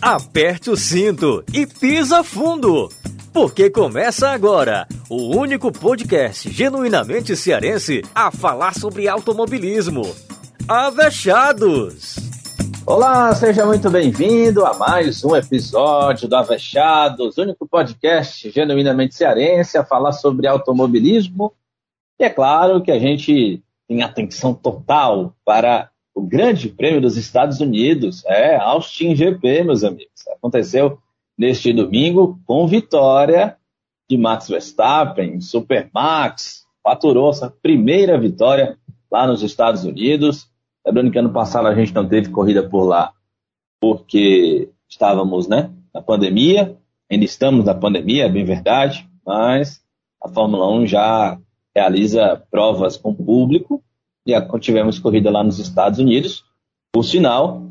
aperte o cinto e pisa fundo. Porque começa agora o único podcast genuinamente cearense a falar sobre automobilismo. Avechados! Olá, seja muito bem-vindo a mais um episódio do Avechados, único podcast genuinamente cearense a falar sobre automobilismo. E é claro que a gente tem atenção total para o Grande Prêmio dos Estados Unidos. É, Austin GP, meus amigos. Aconteceu neste domingo com vitória de Max Verstappen, Supermax, faturou sua primeira vitória lá nos Estados Unidos. Lembrando que ano passado a gente não teve corrida por lá porque estávamos né, na pandemia, ainda estamos na pandemia, é bem verdade, mas a Fórmula 1 já realiza provas com público tivemos corrida lá nos Estados Unidos. Por sinal,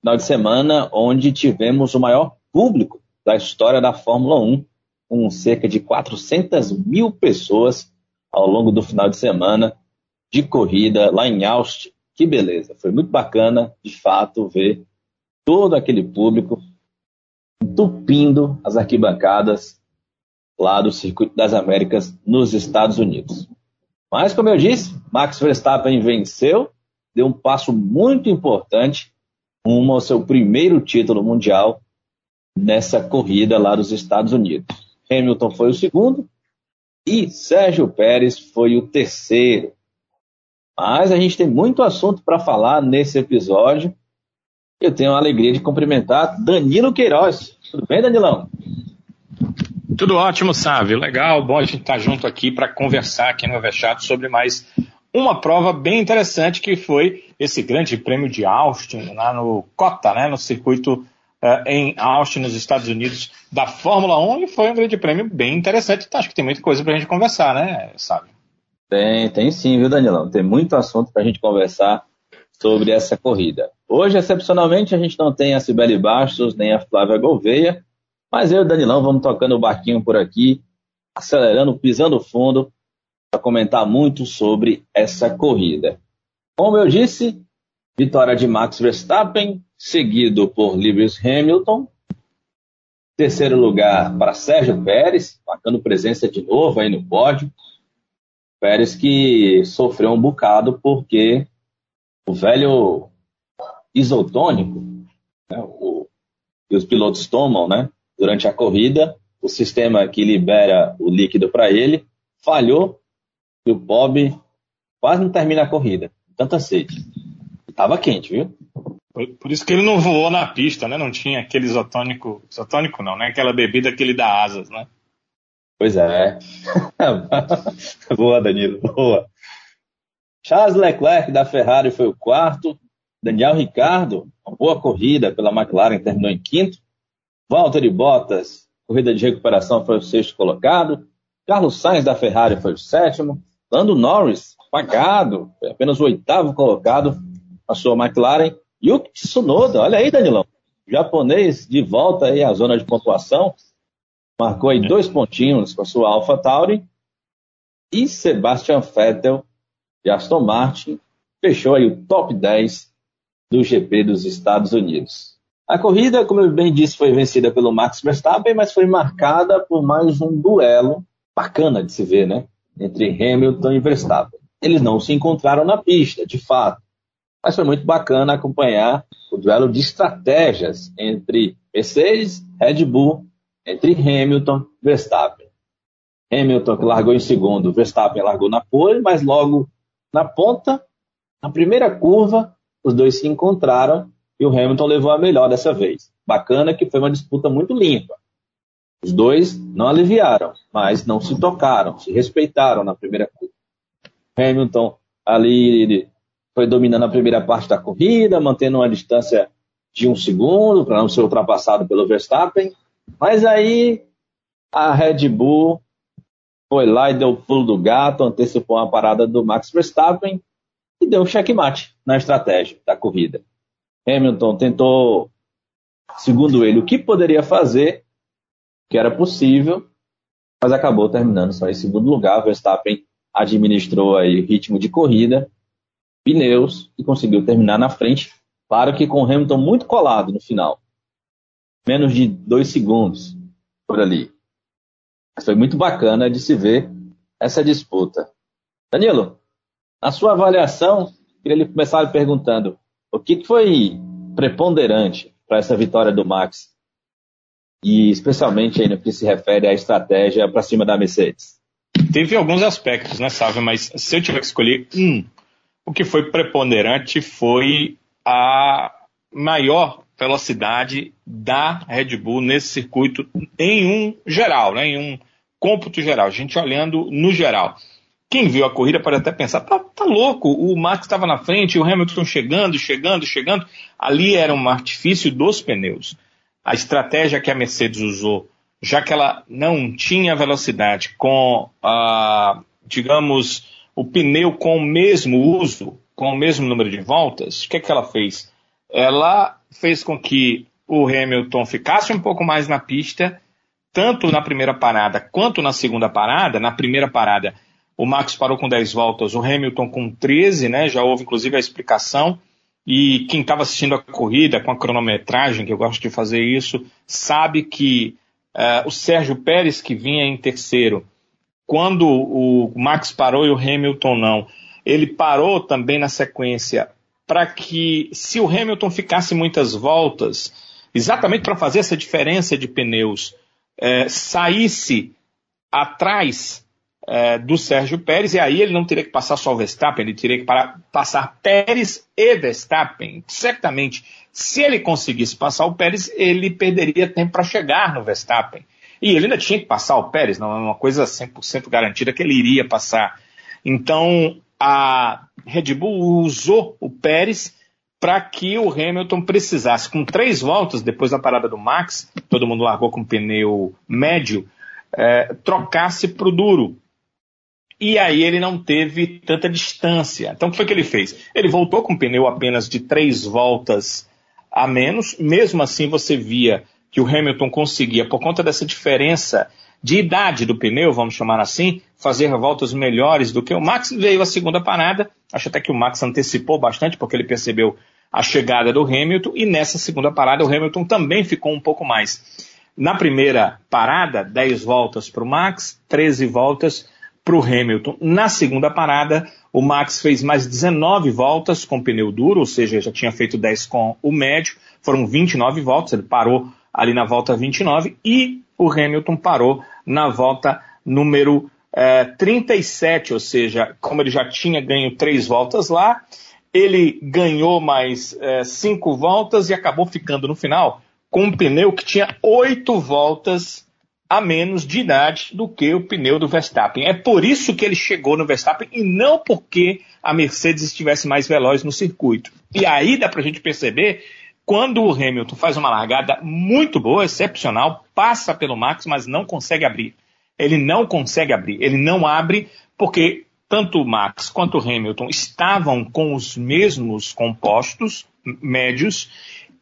final de semana onde tivemos o maior público da história da Fórmula 1, com cerca de 400 mil pessoas ao longo do final de semana de corrida lá em Austin. Que beleza, foi muito bacana, de fato, ver todo aquele público entupindo as arquibancadas lá do Circuito das Américas nos Estados Unidos. Mas, como eu disse, Max Verstappen venceu, deu um passo muito importante rumo ao seu primeiro título mundial nessa corrida lá dos Estados Unidos. Hamilton foi o segundo e Sérgio Pérez foi o terceiro. Mas a gente tem muito assunto para falar nesse episódio. Eu tenho a alegria de cumprimentar Danilo Queiroz. Tudo bem, Danilão? Tudo ótimo, Sávio. Legal, bom a gente estar tá junto aqui para conversar aqui no Avechato sobre mais uma prova bem interessante que foi esse grande prêmio de Austin, lá no COTA, né, no circuito uh, em Austin, nos Estados Unidos, da Fórmula 1, e foi um grande prêmio bem interessante. Então, acho que tem muita coisa para a gente conversar, né, Sávio? Tem, tem sim, viu, Danilão? Tem muito assunto para a gente conversar sobre essa corrida. Hoje, excepcionalmente, a gente não tem a Cibele Bastos nem a Flávia Gouveia, mas eu e o Danilão vamos tocando o barquinho por aqui, acelerando, pisando fundo, para comentar muito sobre essa corrida. Como eu disse, vitória de Max Verstappen, seguido por Lewis Hamilton. Terceiro lugar para Sérgio Pérez, marcando presença de novo aí no pódio. Pérez que sofreu um bocado porque o velho isotônico, né, o, que os pilotos tomam, né? Durante a corrida, o sistema que libera o líquido para ele falhou e o Bob quase não termina a corrida. Tanta sede. Estava quente, viu? Por, por, isso que ele não voou na pista, né? Não tinha aquele isotônico. Isotônico não, né? Aquela bebida que ele dá asas, né? Pois é. boa, Danilo, boa. Charles Leclerc da Ferrari foi o quarto. Daniel Ricardo, uma boa corrida pela McLaren, terminou em quinto. Valtteri Bottas, corrida de recuperação, foi o sexto colocado. Carlos Sainz da Ferrari foi o sétimo. Lando Norris, pagado, foi apenas o oitavo colocado a sua McLaren. Yuki Tsunoda, olha aí, Danilão. Japonês de volta aí à zona de pontuação. Marcou aí dois pontinhos com a sua Alpha Tauri. E Sebastian Vettel de Aston Martin fechou aí o top 10 do GP dos Estados Unidos. A corrida, como eu bem disse, foi vencida pelo Max Verstappen, mas foi marcada por mais um duelo bacana de se ver, né? Entre Hamilton e Verstappen. Eles não se encontraram na pista, de fato, mas foi muito bacana acompanhar o duelo de estratégias entre Mercedes, Red Bull, entre Hamilton e Verstappen. Hamilton que largou em segundo, Verstappen largou na pole, mas logo na ponta, na primeira curva, os dois se encontraram e o Hamilton levou a melhor dessa vez. Bacana que foi uma disputa muito limpa. Os dois não aliviaram, mas não se tocaram, se respeitaram na primeira curva. Hamilton ali foi dominando a primeira parte da corrida, mantendo uma distância de um segundo para não ser ultrapassado pelo Verstappen. Mas aí a Red Bull foi lá e deu o pulo do gato, antecipou a parada do Max Verstappen e deu um checkmate na estratégia da corrida. Hamilton tentou, segundo ele, o que poderia fazer, que era possível, mas acabou terminando só em segundo lugar. Verstappen administrou aí ritmo de corrida, pneus e conseguiu terminar na frente. Claro que com Hamilton muito colado no final. menos de dois segundos por ali. Foi muito bacana de se ver essa disputa. Danilo, na sua avaliação, queria lhe começar perguntando o que foi preponderante para essa vitória do Max e especialmente aí no que se refere à estratégia para cima da Mercedes? Teve alguns aspectos, né, Sávio? Mas se eu tiver que escolher um, o que foi preponderante foi a maior velocidade da Red Bull nesse circuito em um geral, né, em um cômputo geral, a gente olhando no geral. Quem viu a corrida pode até pensar, tá, tá louco, o Max estava na frente, o Hamilton chegando, chegando, chegando. Ali era um artifício dos pneus. A estratégia que a Mercedes usou, já que ela não tinha velocidade com, a, digamos, o pneu com o mesmo uso, com o mesmo número de voltas, o que, é que ela fez? Ela fez com que o Hamilton ficasse um pouco mais na pista, tanto na primeira parada quanto na segunda parada. Na primeira parada, o Max parou com 10 voltas, o Hamilton com 13, né? Já houve inclusive a explicação. E quem estava assistindo a corrida com a cronometragem, que eu gosto de fazer isso, sabe que uh, o Sérgio Pérez, que vinha em terceiro, quando o Max parou e o Hamilton não, ele parou também na sequência para que, se o Hamilton ficasse muitas voltas, exatamente para fazer essa diferença de pneus, é, saísse atrás é, do Sérgio Pérez, e aí ele não teria que passar só o Verstappen, ele teria que passar Pérez e Verstappen. Certamente, se ele conseguisse passar o Pérez, ele perderia tempo para chegar no Verstappen. E ele ainda tinha que passar o Pérez, não é uma coisa 100% garantida que ele iria passar. Então, a Red Bull usou o Pérez para que o Hamilton precisasse, com três voltas depois da parada do Max, todo mundo largou com pneu médio, é, trocasse para o duro. E aí ele não teve tanta distância. Então o que foi que ele fez? Ele voltou com pneu apenas de três voltas a menos, mesmo assim você via que o Hamilton conseguia, por conta dessa diferença de idade do pneu, vamos chamar assim, fazer voltas melhores do que o Max. Veio a segunda parada, acho até que o Max antecipou bastante, porque ele percebeu a chegada do Hamilton, e nessa segunda parada o Hamilton também ficou um pouco mais. Na primeira parada, 10 voltas para o Max, 13 voltas para o Hamilton. Na segunda parada, o Max fez mais 19 voltas com pneu duro, ou seja, já tinha feito 10 com o médio, foram 29 voltas, ele parou ali na volta 29, e o Hamilton parou na volta número é, 37, ou seja, como ele já tinha ganho três voltas lá, ele ganhou mais é, cinco voltas e acabou ficando no final com um pneu que tinha oito voltas a menos de idade do que o pneu do Verstappen. É por isso que ele chegou no Verstappen e não porque a Mercedes estivesse mais veloz no circuito. E aí dá para a gente perceber quando o Hamilton faz uma largada muito boa, excepcional, passa pelo Max, mas não consegue abrir. Ele não consegue abrir. Ele não abre porque tanto o Max quanto o Hamilton estavam com os mesmos compostos médios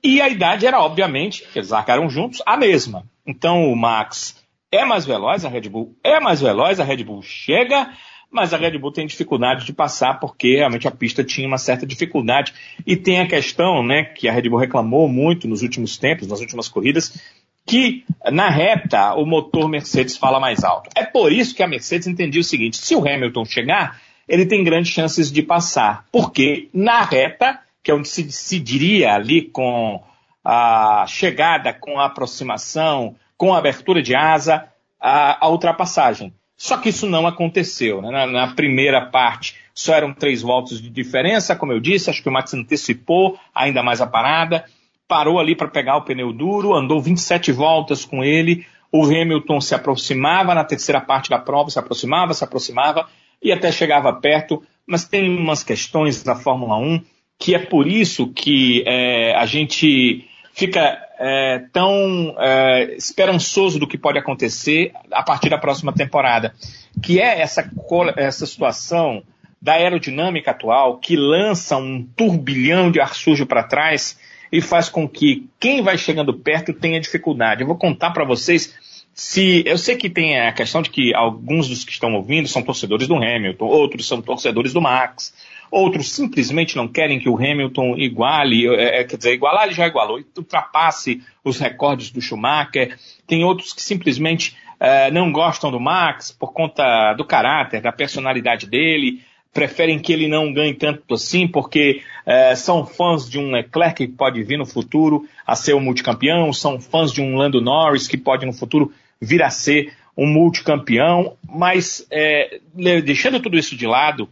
e a idade era, obviamente, eles largaram juntos, a mesma. Então o Max é mais veloz, a Red Bull é mais veloz, a Red Bull chega mas a Red Bull tem dificuldade de passar porque realmente a pista tinha uma certa dificuldade. E tem a questão, né, que a Red Bull reclamou muito nos últimos tempos, nas últimas corridas, que na reta o motor Mercedes fala mais alto. É por isso que a Mercedes entendia o seguinte: se o Hamilton chegar, ele tem grandes chances de passar, porque na reta, que é onde se decidiria ali com a chegada, com a aproximação, com a abertura de asa, a, a ultrapassagem. Só que isso não aconteceu. Né? Na, na, primeira parte só eram três voltas de diferença, como eu disse, acho que o Max antecipou ainda mais a parada, parou ali para pegar o pneu duro, andou 27 voltas com ele, o Hamilton se aproximava na terceira parte da prova, se aproximava, se aproximava e até chegava perto, mas tem umas questões da Fórmula 1 que é por isso que é, a gente fica é, tão é, esperançoso do que pode acontecer a partir da próxima temporada, que é essa, essa situação da aerodinâmica atual que lança um turbilhão de ar sujo para trás e faz com que quem vai chegando perto tenha dificuldade. Eu vou contar para vocês se eu sei que tem a questão de que alguns dos que estão ouvindo são torcedores do Hamilton, outros são torcedores do Max, outros simplesmente não querem que o Hamilton iguale, é, é quer dizer, igualar ele já igualou, ultrapasse os recordes do Schumacher, tem outros que simplesmente é, não gostam do Max por conta do caráter, da personalidade dele, preferem que ele não ganhe tanto assim, porque é, são fãs de um Leclerc que pode vir no futuro a ser o multicampeão, são fãs de um Lando Norris que pode no futuro vir a ser um multicampeão, mas é, deixando tudo isso de lado,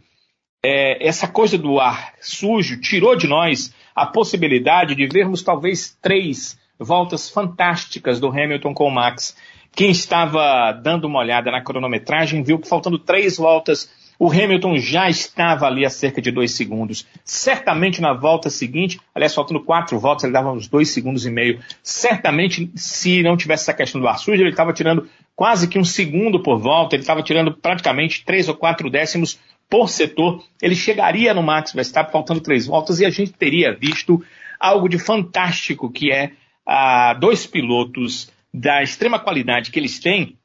é, essa coisa do ar sujo tirou de nós a possibilidade de vermos talvez três voltas fantásticas do Hamilton com o Max. Quem estava dando uma olhada na cronometragem viu que faltando três voltas o Hamilton já estava ali a cerca de dois segundos. Certamente na volta seguinte, aliás, faltando quatro voltas, ele dava uns dois segundos e meio. Certamente, se não tivesse essa questão do ar sujo, ele estava tirando quase que um segundo por volta, ele estava tirando praticamente três ou quatro décimos por setor. Ele chegaria no Max Verstappen faltando três voltas e a gente teria visto algo de fantástico, que é ah, dois pilotos da extrema qualidade que eles têm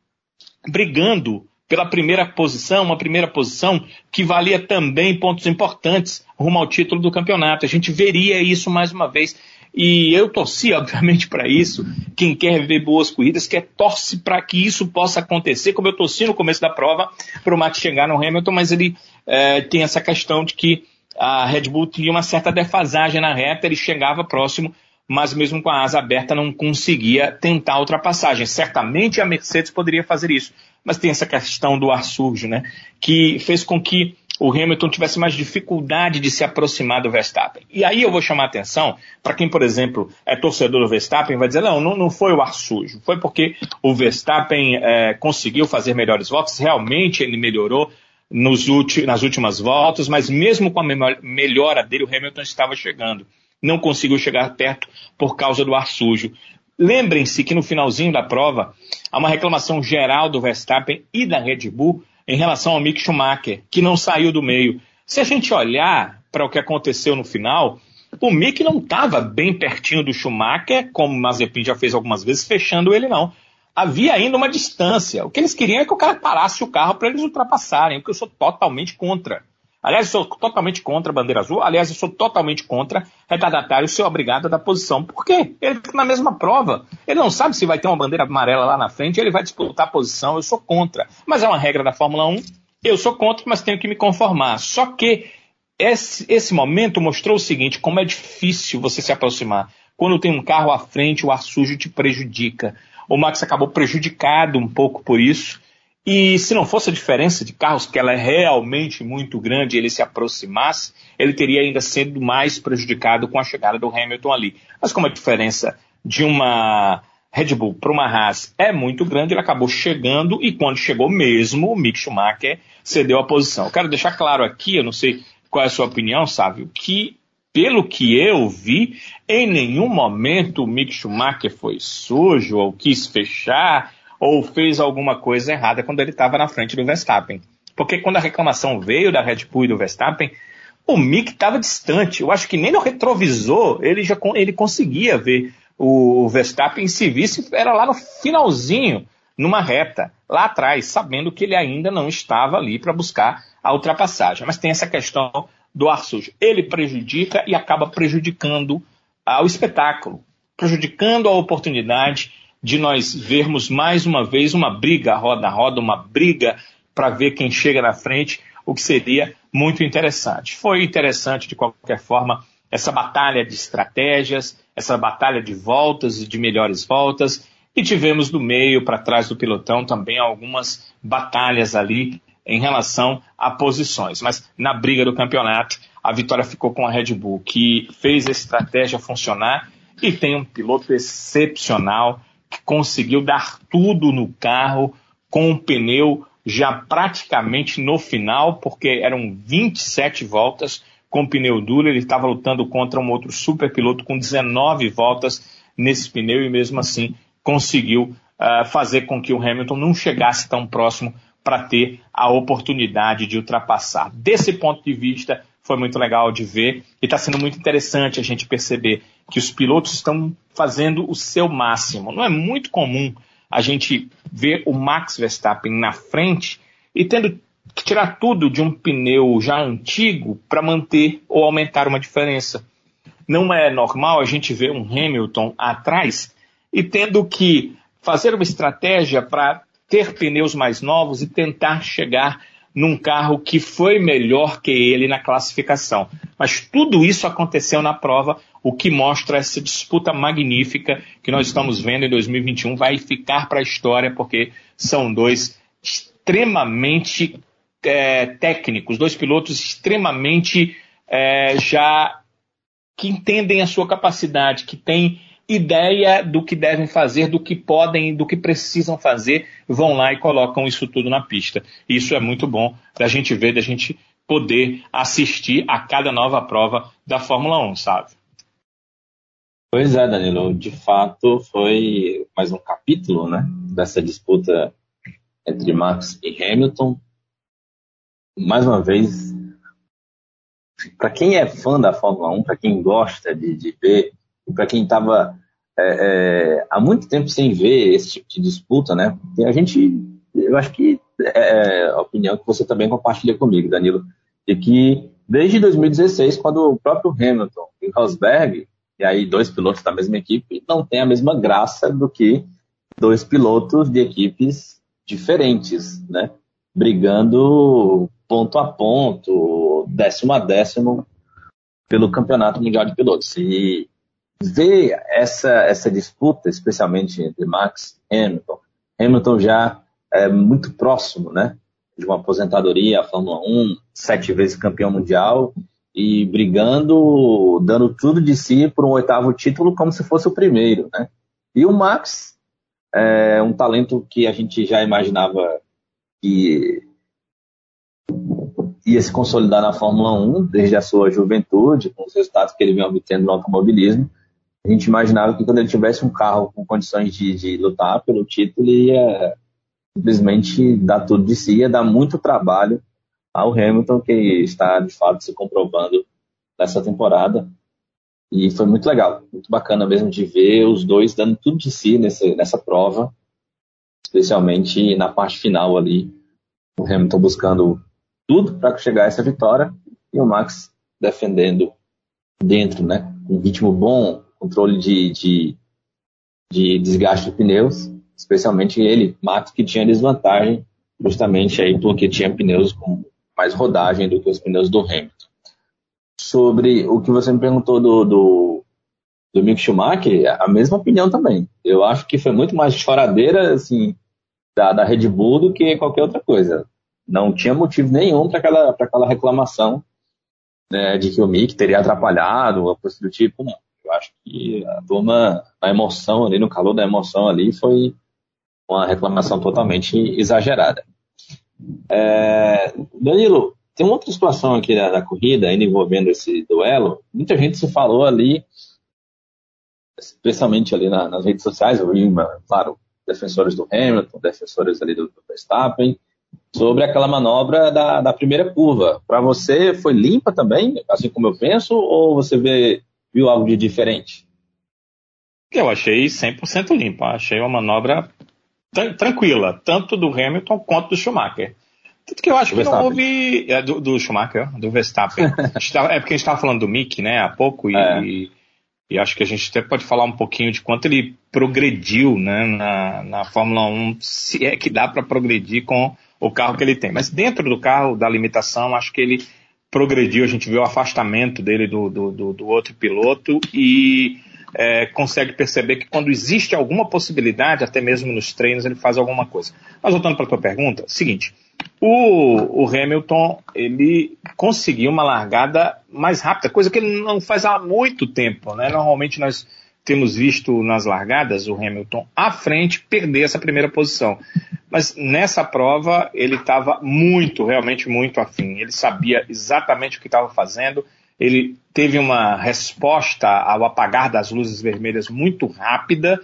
brigando pela primeira posição, uma primeira posição que valia também pontos importantes rumo ao título do campeonato. A gente veria isso mais uma vez. E eu torci, obviamente, para isso. Quem quer ver boas corridas, quer torce para que isso possa acontecer, como eu torci no começo da prova, para o Max chegar no Hamilton, mas ele é, tem essa questão de que a Red Bull tinha uma certa defasagem na reta, ele chegava próximo, mas mesmo com a asa aberta não conseguia tentar a ultrapassagem. Certamente a Mercedes poderia fazer isso mas tem essa questão do ar sujo, né? Que fez com que o Hamilton tivesse mais dificuldade de se aproximar do Verstappen. E aí eu vou chamar atenção para quem, por exemplo, é torcedor do Verstappen, vai dizer, não, não, foi o ar sujo, foi porque o Verstappen é, conseguiu fazer melhores voltas, realmente ele melhorou nas últimas voltas, mas mesmo com a melhora dele, o Hamilton estava chegando. Não conseguiu chegar perto por causa do ar sujo. Lembrem-se que no finalzinho da prova há uma reclamação geral do Verstappen e da Red Bull em relação ao Mick Schumacher, que não saiu do meio. Se a gente olhar para o que aconteceu no final, o Mick não estava bem pertinho do Schumacher, como o Mazepin já fez algumas vezes, fechando ele não. Havia ainda uma distância. O que eles queriam é que o cara parasse o carro para eles ultrapassarem, o que eu sou totalmente contra. Aliás, eu sou totalmente contra a bandeira azul. Aliás, eu sou totalmente contra retardatário ser obrigado a dar posição. Por quê? Ele fica na mesma prova. Ele não sabe se vai ter uma bandeira amarela lá na frente, ele vai disputar a posição. Eu sou contra. Mas é uma regra da Fórmula 1. Eu sou contra, mas tenho que me conformar. Só que esse, esse momento mostrou o seguinte: como é difícil você se aproximar. Quando tem um carro à frente, o ar sujo te prejudica. O Max acabou prejudicado um pouco por isso. E se não fosse a diferença de carros, que ela é realmente muito grande, ele se aproximasse, ele teria ainda sido mais prejudicado com a chegada do Hamilton ali. Mas como a diferença de uma Red Bull para uma Haas é muito grande, ele acabou chegando e quando chegou mesmo, o Mick Schumacher cedeu a posição. Eu quero deixar claro aqui, eu não sei qual é a sua opinião, Sávio, que pelo que eu vi, em nenhum momento o Mick Schumacher foi sujo ou quis fechar ou fez alguma coisa errada quando ele estava na frente do Verstappen. Porque quando a reclamação veio da Red Bull e do Verstappen, o Mick estava distante. Eu acho que nem no retrovisor ele já ele conseguia ver o Verstappen se visse era lá no finalzinho, numa reta, lá atrás, sabendo que ele ainda não estava ali para buscar a ultrapassagem. Mas tem essa questão do ar sujo. Ele prejudica e acaba prejudicando o espetáculo, prejudicando a oportunidade de nós vermos mais uma vez uma briga roda a roda, uma briga para ver quem chega na frente, o que seria muito interessante. Foi interessante de qualquer forma essa batalha de estratégias, essa batalha de voltas e de melhores voltas, e tivemos do meio para trás do pilotão também algumas batalhas ali em relação a posições. Mas na briga do campeonato, a vitória ficou com a Red Bull, que fez a estratégia funcionar e tem um piloto excepcional que conseguiu dar tudo no carro com o pneu já praticamente no final, porque eram 27 voltas com pneu duro. Ele estava lutando contra um outro super piloto com 19 voltas nesse pneu e mesmo assim conseguiu uh, fazer com que o Hamilton não chegasse tão próximo para ter a oportunidade de ultrapassar. Desse ponto de vista, foi muito legal de ver e está sendo muito interessante a gente perceber que os pilotos estão fazendo o seu máximo. Não é muito comum a gente ver o Max Verstappen na frente e tendo que tirar tudo de um pneu já antigo para manter ou aumentar uma diferença. Não é normal a gente ver um Hamilton atrás e tendo que fazer uma estratégia para ter pneus mais novos e tentar chegar num carro que foi melhor que ele na classificação. Mas tudo isso aconteceu na prova, o que mostra essa disputa magnífica que nós estamos vendo em 2021 vai ficar para a história, porque são dois extremamente é, técnicos, dois pilotos extremamente é, já que entendem a sua capacidade, que têm ideia do que devem fazer, do que podem, do que precisam fazer, vão lá e colocam isso tudo na pista. Isso é muito bom da gente ver, da gente poder assistir a cada nova prova da Fórmula 1, sabe? Pois é, Danilo, de fato foi mais um capítulo, né, dessa disputa entre Max e Hamilton. Mais uma vez, para quem é fã da Fórmula 1, para quem gosta de, de ver, para quem estava é, é, há muito tempo sem ver esse tipo de disputa, né? A gente, eu acho que é, é a opinião que você também compartilha comigo, Danilo, de que desde 2016, quando o próprio Hamilton e Rosberg, e aí dois pilotos da mesma equipe, não tem a mesma graça do que dois pilotos de equipes diferentes, né? Brigando ponto a ponto, décimo a décimo pelo Campeonato Mundial de Pilotos. E ver essa, essa disputa, especialmente entre Max e Hamilton, Hamilton já é muito próximo, né? De uma aposentadoria, a Fórmula 1, sete vezes campeão mundial e brigando, dando tudo de si por um oitavo título como se fosse o primeiro, né? E o Max é um talento que a gente já imaginava que ia se consolidar na Fórmula 1 desde a sua juventude, com os resultados que ele vem obtendo no automobilismo. A gente imaginava que quando ele tivesse um carro com condições de, de lutar pelo título, ele ia simplesmente dar tudo de si, ia dar muito trabalho ao Hamilton, que está de fato se comprovando nessa temporada. E foi muito legal, muito bacana mesmo de ver os dois dando tudo de si nessa, nessa prova, especialmente na parte final ali. O Hamilton buscando tudo para chegar a essa vitória e o Max defendendo dentro, né? Um ritmo bom, controle de, de, de desgaste de pneus, especialmente ele, Max, que tinha desvantagem justamente aí porque tinha pneus com mais rodagem do que os pneus do Hamilton sobre o que você me perguntou do, do, do Mick Schumacher, a mesma opinião também. Eu acho que foi muito mais choradeira assim, da, da Red Bull do que qualquer outra coisa. Não tinha motivo nenhum para aquela, aquela reclamação né, de que o Mick teria atrapalhado, ou coisa do tipo. Não. Eu acho que a turma, na emoção ali, no calor da emoção ali, foi uma reclamação totalmente exagerada. É, Danilo, tem uma outra situação aqui da, da corrida, envolvendo esse duelo. Muita gente se falou ali, especialmente ali na, nas redes sociais, eu vi, claro, defensores do Hamilton, defensores ali do, do Verstappen, sobre aquela manobra da, da primeira curva. Para você, foi limpa também, assim como eu penso, ou você vê, viu algo de diferente? Eu achei 100% limpa. Achei uma manobra tranquila, tanto do Hamilton quanto do Schumacher. Tanto que eu acho que não houve. É, do, do, Schumacher, do Verstappen. é porque a gente estava falando do Mick, né, há pouco, e, é. e, e, acho que a gente até pode falar um pouquinho de quanto ele progrediu né, na, na Fórmula 1, se é que dá para progredir com o carro que ele tem. Mas dentro do carro, da limitação, acho que ele progrediu, a gente viu o afastamento dele do, do, do, do outro piloto e é, consegue perceber que quando existe alguma possibilidade, até mesmo nos treinos, ele faz alguma coisa. Mas voltando para a tua pergunta, seguinte, o, o, Hamilton ele conseguiu uma largada mais rápida, coisa que ele não faz há muito tempo. Né? Normalmente nós temos visto nas largadas o Hamilton à frente perder essa primeira posição. Mas nessa prova ele estava muito, realmente muito afim. Ele sabia exatamente o que estava fazendo. Ele teve uma resposta ao apagar das luzes vermelhas muito rápida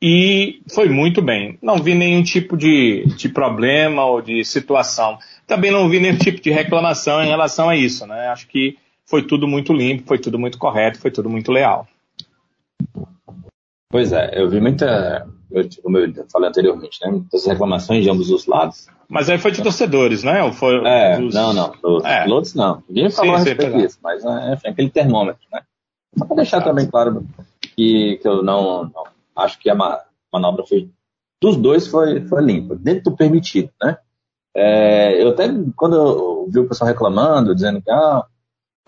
e foi muito bem. Não vi nenhum tipo de, de problema ou de situação. Também não vi nenhum tipo de reclamação em relação a isso, né? Acho que foi tudo muito limpo, foi tudo muito correto, foi tudo muito leal. Pois é, eu vi muita, como eu falei anteriormente, né, muitas reclamações de ambos os lados, Mas aí foi de torcedores, né? Ou foi é, dos... não, não. Dos é. pilotos não. Ninguém falou a respeito disso, mas é, enfim, aquele termômetro, né? Só para deixar também claro que, que eu não, não acho que a manobra foi dos dois foi, foi limpa, dentro do permitido, né? É, eu até, quando eu vi o pessoal reclamando, dizendo que ah,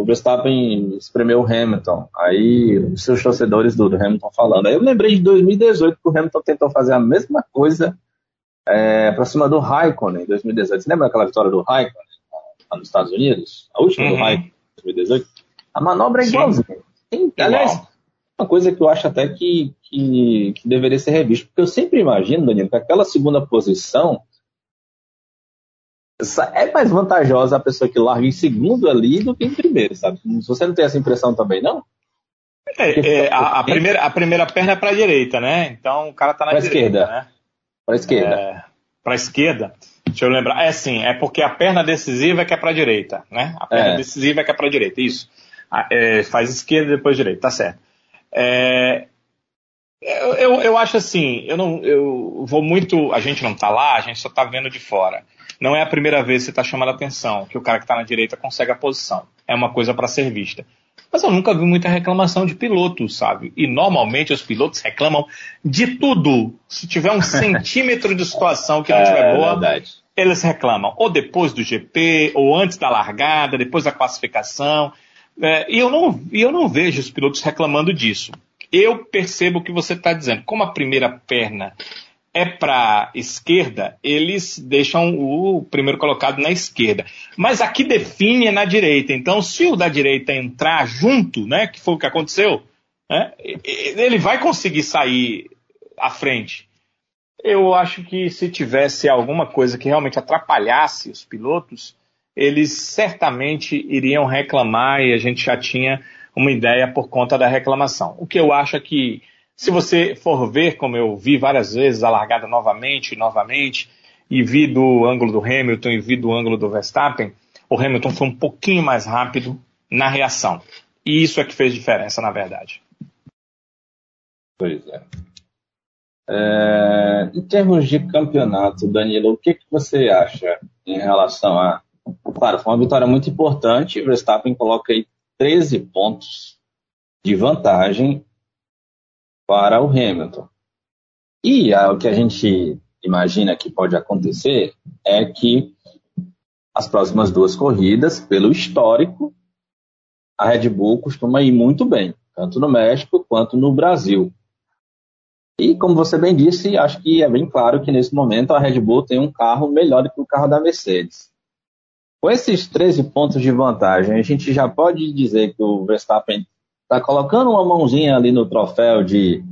o Verstappen espremeu o Hamilton, aí os seus torcedores do, do, Hamilton falando, aí eu lembrei de 2018 que o Hamilton tentou fazer a mesma coisa é, para cima do Raikkonen em 2018. Você lembra aquela vitória do Raikkonen lá nos Estados Unidos? A última uhum. do Raikkonen em 2018? A manobra é igualzinha. Tem, aliás, uma coisa que eu acho até que, que, que deveria ser revista, porque eu sempre imagino, Danilo, que aquela segunda posição é mais vantajosa a pessoa que larga em segundo ali do que em primeiro, sabe? Você não tem essa impressão também, não? É, é a, a, primeira, a primeira perna é para a direita, né? Então o cara tá na pra direita, esquerda. né? Para a esquerda. É, para a esquerda. Deixa eu lembrar. É sim, é porque a perna decisiva é que é para a direita, né? A perna é. decisiva é que é para a direita, isso. É, faz esquerda e depois direita, tá certo. É, eu, eu, eu, acho assim, eu não, eu vou muito, a gente não tá lá, a gente só tá vendo de fora. Não é a primeira vez que você está chamando a atenção que o cara que está na direita consegue a posição. É uma coisa para ser vista. Mas eu nunca vi muita reclamação de pilotos, sabe? E normalmente os pilotos reclamam de tudo. Se tiver um centímetro de situação que não estiver é, boa, verdade. eles reclamam. Ou depois do GP, ou antes da largada, depois da classificação. É, e eu não, eu não vejo os pilotos reclamando disso. Eu percebo o que você está dizendo. Como a primeira perna é para esquerda, eles deixam o primeiro colocado na esquerda. Mas aqui define é na direita. Então, se o da direita entrar junto, né, que foi o que aconteceu, né, ele vai conseguir sair à frente. Eu acho que se tivesse alguma coisa que realmente atrapalhasse os pilotos, eles certamente iriam reclamar e a gente já tinha uma ideia por conta da reclamação. O que eu acho é que se você for ver, como eu vi várias vezes, a largada novamente e novamente, e vi do ângulo do Hamilton e vi do ângulo do Verstappen, o Hamilton foi um pouquinho mais rápido na reação. E isso é que fez diferença, na verdade. Pois é. é em termos de campeonato, Danilo, o que, que você acha em relação a. Claro, foi uma vitória muito importante. Verstappen coloca aí 13 pontos de vantagem para o Hamilton. E o que a gente imagina que pode acontecer é que as próximas duas corridas, pelo histórico, a Red Bull costuma ir muito bem, tanto no México quanto no Brasil. E como você bem disse, acho que é bem claro que nesse momento a Red Bull tem um carro melhor do que o carro da Mercedes. Com esses 13 pontos de vantagem, a gente já pode dizer que o Verstappen está colocando uma mãozinha ali no troféu de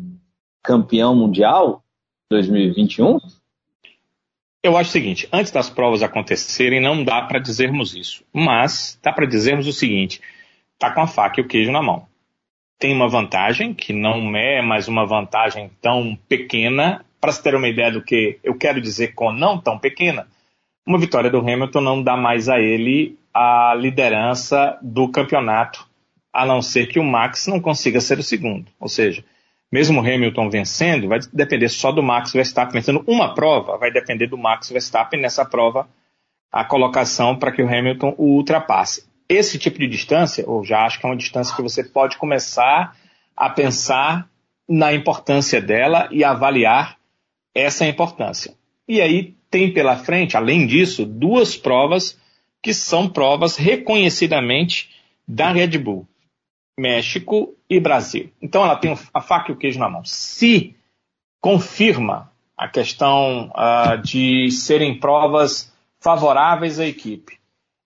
campeão mundial 2021? Eu acho o seguinte, antes das provas acontecerem, não dá para dizermos isso. Mas dá para dizermos o seguinte: tá com a faca e o queijo na mão. Tem uma vantagem, que não é mais uma vantagem tão pequena. Para se ter uma ideia do que eu quero dizer com não tão pequena, uma vitória do Hamilton não dá mais a ele a liderança do campeonato a não ser que o Max não consiga ser o segundo. Ou seja, mesmo o Hamilton vencendo, vai depender só do Max Verstappen vencendo uma prova, vai depender do Max Verstappen nessa prova a colocação para que o Hamilton o ultrapasse. Esse tipo de distância, eu já acho que é uma distância que você pode começar a pensar na importância dela e avaliar essa importância. E aí tem pela frente, além disso, duas provas que são provas reconhecidamente da Red Bull. México e Brasil. Então ela tem a faca e o queijo na mão. Se confirma a questão uh, de serem provas favoráveis à equipe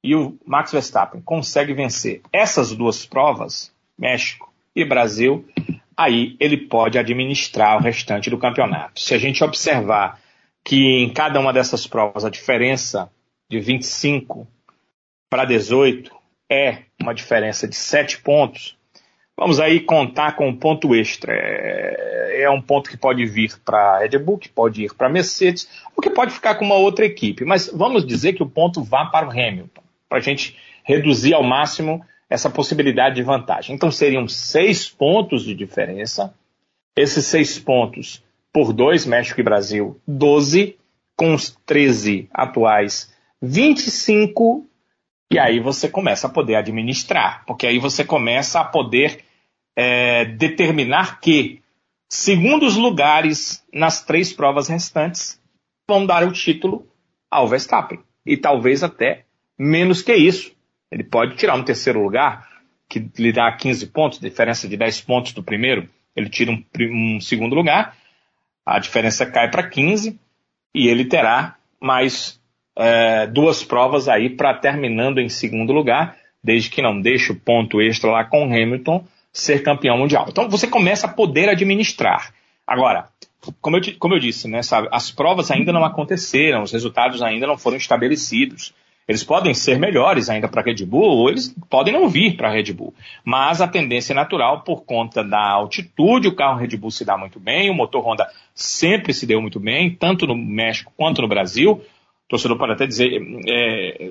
e o Max Verstappen consegue vencer essas duas provas, México e Brasil, aí ele pode administrar o restante do campeonato. Se a gente observar que em cada uma dessas provas a diferença de 25 para 18 é uma diferença de 7 pontos, Vamos aí contar com um ponto extra. É, é um ponto que pode vir para Red Bull, que pode ir para Mercedes, ou que pode ficar com uma outra equipe. Mas vamos dizer que o ponto vá para o Hamilton, para a gente reduzir ao máximo essa possibilidade de vantagem. Então seriam seis pontos de diferença. Esses seis pontos por dois, México e Brasil, 12. com os 13 atuais, 25, e aí você começa a poder administrar, porque aí você começa a poder é, determinar que segundos lugares nas três provas restantes vão dar o título ao Verstappen. E talvez até menos que isso. Ele pode tirar um terceiro lugar, que lhe dá 15 pontos, diferença de 10 pontos do primeiro. Ele tira um, um segundo lugar, a diferença cai para 15 e ele terá mais é, duas provas aí para terminando em segundo lugar, desde que não deixe o ponto extra lá com Hamilton ser campeão mundial. Então você começa a poder administrar. Agora, como eu, como eu disse, né, sabe, as provas ainda não aconteceram, os resultados ainda não foram estabelecidos. Eles podem ser melhores ainda para a Red Bull, ou eles podem não vir para a Red Bull. Mas a tendência é natural, por conta da altitude, o carro Red Bull se dá muito bem, o motor Honda sempre se deu muito bem, tanto no México quanto no Brasil. O torcedor pode até dizer, é,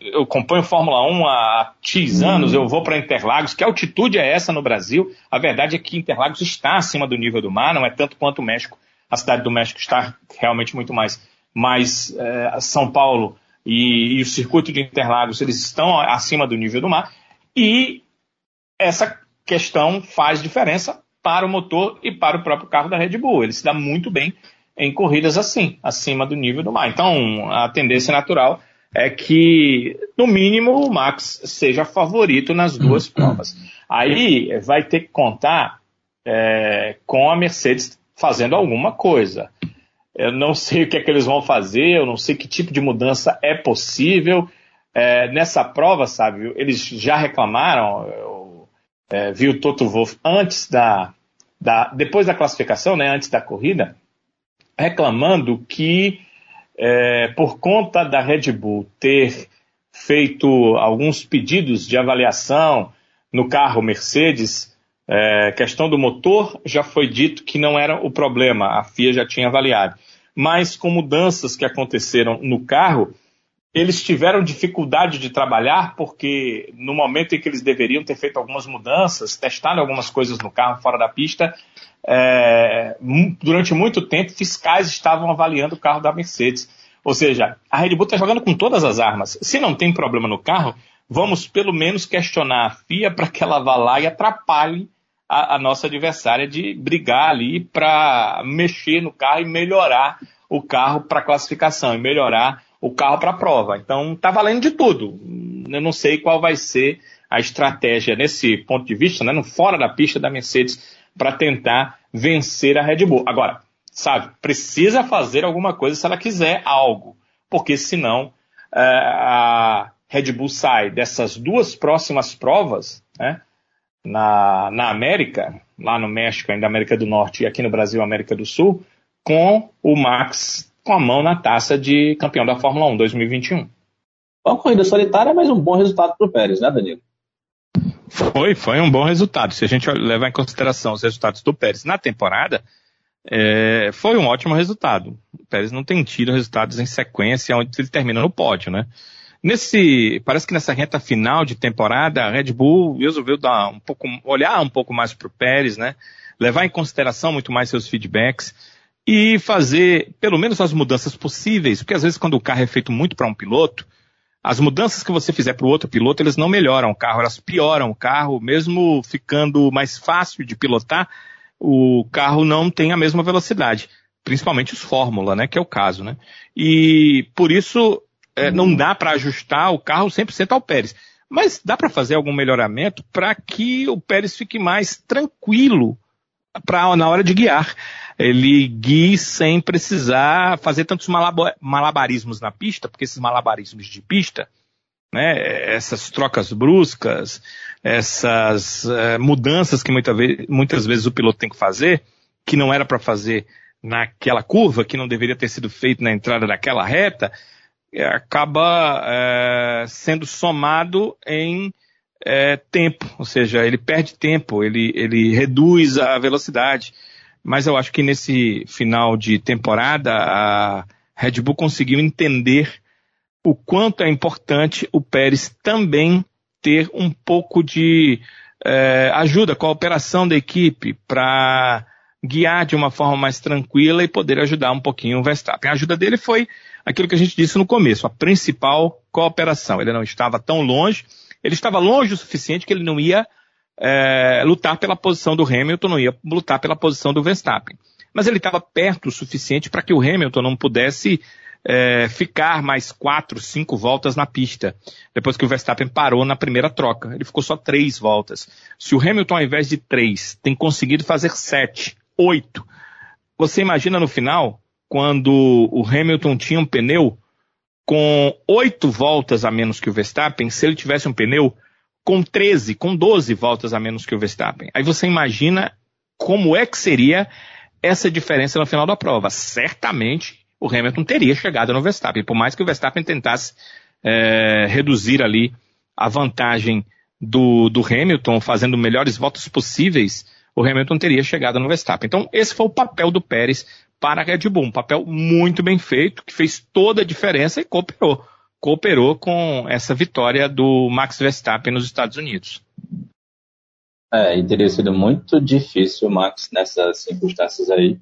eu acompanho Fórmula 1 há X anos, eu vou para Interlagos. Que altitude é essa no Brasil? A verdade é que Interlagos está acima do nível do mar, não é tanto quanto o México. A cidade do México está realmente muito mais. Mas é, São Paulo e, e, o circuito de Interlagos, eles estão acima do nível do mar. E essa questão faz diferença para o motor e para o próprio carro da Red Bull. Ele se dá muito bem em corridas assim, acima do nível do mar. Então, a tendência natural é que, no mínimo, o Max seja favorito nas duas uhum. provas. Aí vai ter que contar é, com a Mercedes fazendo alguma coisa. Eu não sei o que é que eles vão fazer, eu não sei que tipo de mudança é possível. É, nessa prova, sabe, eles já reclamaram, eu, é, vi o Toto Wolff antes da, da, depois da classificação, né, antes da corrida, reclamando que é, por conta da Red Bull ter feito alguns pedidos de avaliação no carro Mercedes, é, questão do motor já foi dito que não era o problema, a FIA já tinha avaliado. Mas com mudanças que aconteceram no carro, eles tiveram dificuldade de trabalhar porque no momento em que eles deveriam ter feito algumas mudanças, testado algumas coisas no carro fora da pista, é, durante muito tempo, fiscais estavam avaliando o carro da Mercedes. Ou seja, a Red Bull está jogando com todas as armas. Se não tem problema no carro, vamos pelo menos questionar a FIA para que ela vá lá e atrapalhe a, a nossa adversária de brigar ali para mexer no carro e melhorar o carro para classificação e melhorar o carro para a prova. Então está valendo de tudo. Eu não sei qual vai ser a estratégia nesse ponto de vista, né, no fora da pista da Mercedes para tentar vencer a Red Bull. Agora, sabe, precisa fazer alguma coisa se ela quiser algo, porque senão é, a Red Bull sai dessas duas próximas provas, né, na, na América, lá no México, ainda América do Norte, e aqui no Brasil, América do Sul, com o Max com a mão na taça de campeão da Fórmula 1 2021. Uma corrida solitária, mas um bom resultado para o Pérez, né, Danilo? Foi, foi um bom resultado. Se a gente levar em consideração os resultados do Pérez na temporada, é, foi um ótimo resultado. O Pérez não tem tido resultados em sequência onde ele termina no pódio, né? Nesse, parece que nessa reta final de temporada, a Red Bull resolveu dar um pouco, olhar um pouco mais para o Pérez, né? Levar em consideração muito mais seus feedbacks e fazer pelo menos as mudanças possíveis, porque às vezes quando o carro é feito muito para um piloto, as mudanças que você fizer para o outro piloto, eles não melhoram o carro, elas pioram o carro, mesmo ficando mais fácil de pilotar, o carro não tem a mesma velocidade, principalmente os Fórmula, né, que é o caso, né? E por isso é, não dá para ajustar o carro 100% ao Pérez, mas dá para fazer algum melhoramento para que o Pérez fique mais tranquilo para na hora de guiar. Ele guie sem precisar fazer tantos malabarismos na pista, porque esses malabarismos de pista, né, essas trocas bruscas, essas é, mudanças que muita vez, muitas vezes o piloto tem que fazer, que não era para fazer naquela curva, que não deveria ter sido feito na entrada daquela reta, é, acaba é, sendo somado em é, tempo, ou seja, ele perde tempo, ele, ele reduz a velocidade. Mas eu acho que nesse final de temporada a Red Bull conseguiu entender o quanto é importante o Pérez também ter um pouco de é, ajuda, cooperação da equipe para guiar de uma forma mais tranquila e poder ajudar um pouquinho o Verstappen. A ajuda dele foi aquilo que a gente disse no começo, a principal cooperação. Ele não estava tão longe, ele estava longe o suficiente que ele não ia é, lutar pela posição do Hamilton, não ia lutar pela posição do Verstappen. Mas ele estava perto o suficiente para que o Hamilton não pudesse é, ficar mais quatro, cinco voltas na pista, depois que o Verstappen parou na primeira troca. Ele ficou só três voltas. Se o Hamilton, ao invés de três, tem conseguido fazer sete, oito, você imagina no final, quando o Hamilton tinha um pneu com oito voltas a menos que o Verstappen, se ele tivesse um pneu com 13, com 12 voltas a menos que o Verstappen. Aí você imagina como é que seria essa diferença no final da prova. Certamente o Hamilton teria chegado no Verstappen, por mais que o Verstappen tentasse é, reduzir ali a vantagem do, do Hamilton, fazendo melhores voltas possíveis, o Hamilton teria chegado no Verstappen. Então, esse foi o papel do Pérez para a Red Bull, um papel muito bem feito, que fez toda a diferença e cooperou cooperou com essa vitória do Max Verstappen nos Estados Unidos. É, e teria sido muito difícil o Max, nessas circunstâncias aí,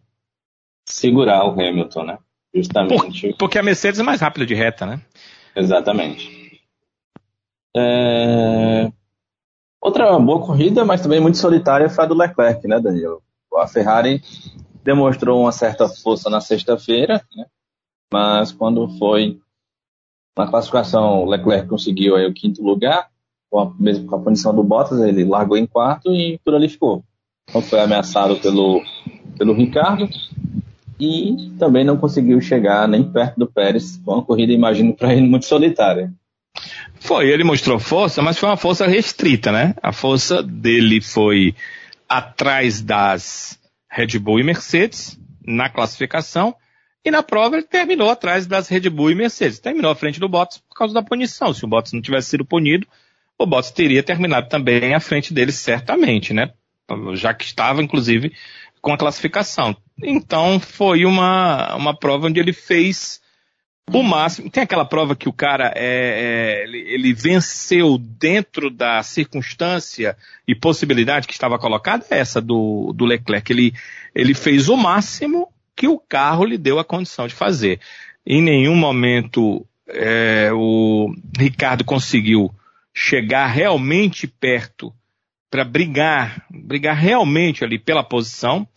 segurar o Hamilton, né? Justamente. Por, porque a Mercedes é mais rápida de reta, né? Exatamente. É... Outra boa corrida, mas também muito solitária, foi a do Leclerc, né, Daniel? A Ferrari demonstrou uma certa força na sexta-feira, né? mas quando foi na classificação, Leclerc conseguiu aí o quinto lugar, com a, mesmo com a punição do Bottas, ele largou em quarto e por ali ficou. Então foi ameaçado pelo, pelo Ricardo e também não conseguiu chegar nem perto do Pérez, com uma corrida, imagino, para ele muito solitária. Foi, ele mostrou força, mas foi uma força restrita, né? A força dele foi atrás das Red Bull e Mercedes na classificação e na prova ele terminou atrás das Red Bull e Mercedes. Terminou à frente do Bottas por causa da punição. Se o Bottas não tivesse sido punido, o Bottas teria terminado também à frente dele, certamente, né? Já que estava, inclusive, com a classificação. Então foi uma, uma prova onde ele fez o máximo. Tem aquela prova que o cara é, é, ele, ele, venceu dentro da circunstância e possibilidade que estava colocada, é essa do, do Leclerc. Ele, ele fez o máximo que o carro lhe deu a condição de fazer. Em nenhum momento é, o Ricardo conseguiu chegar realmente perto para brigar, brigar realmente ali pela posição,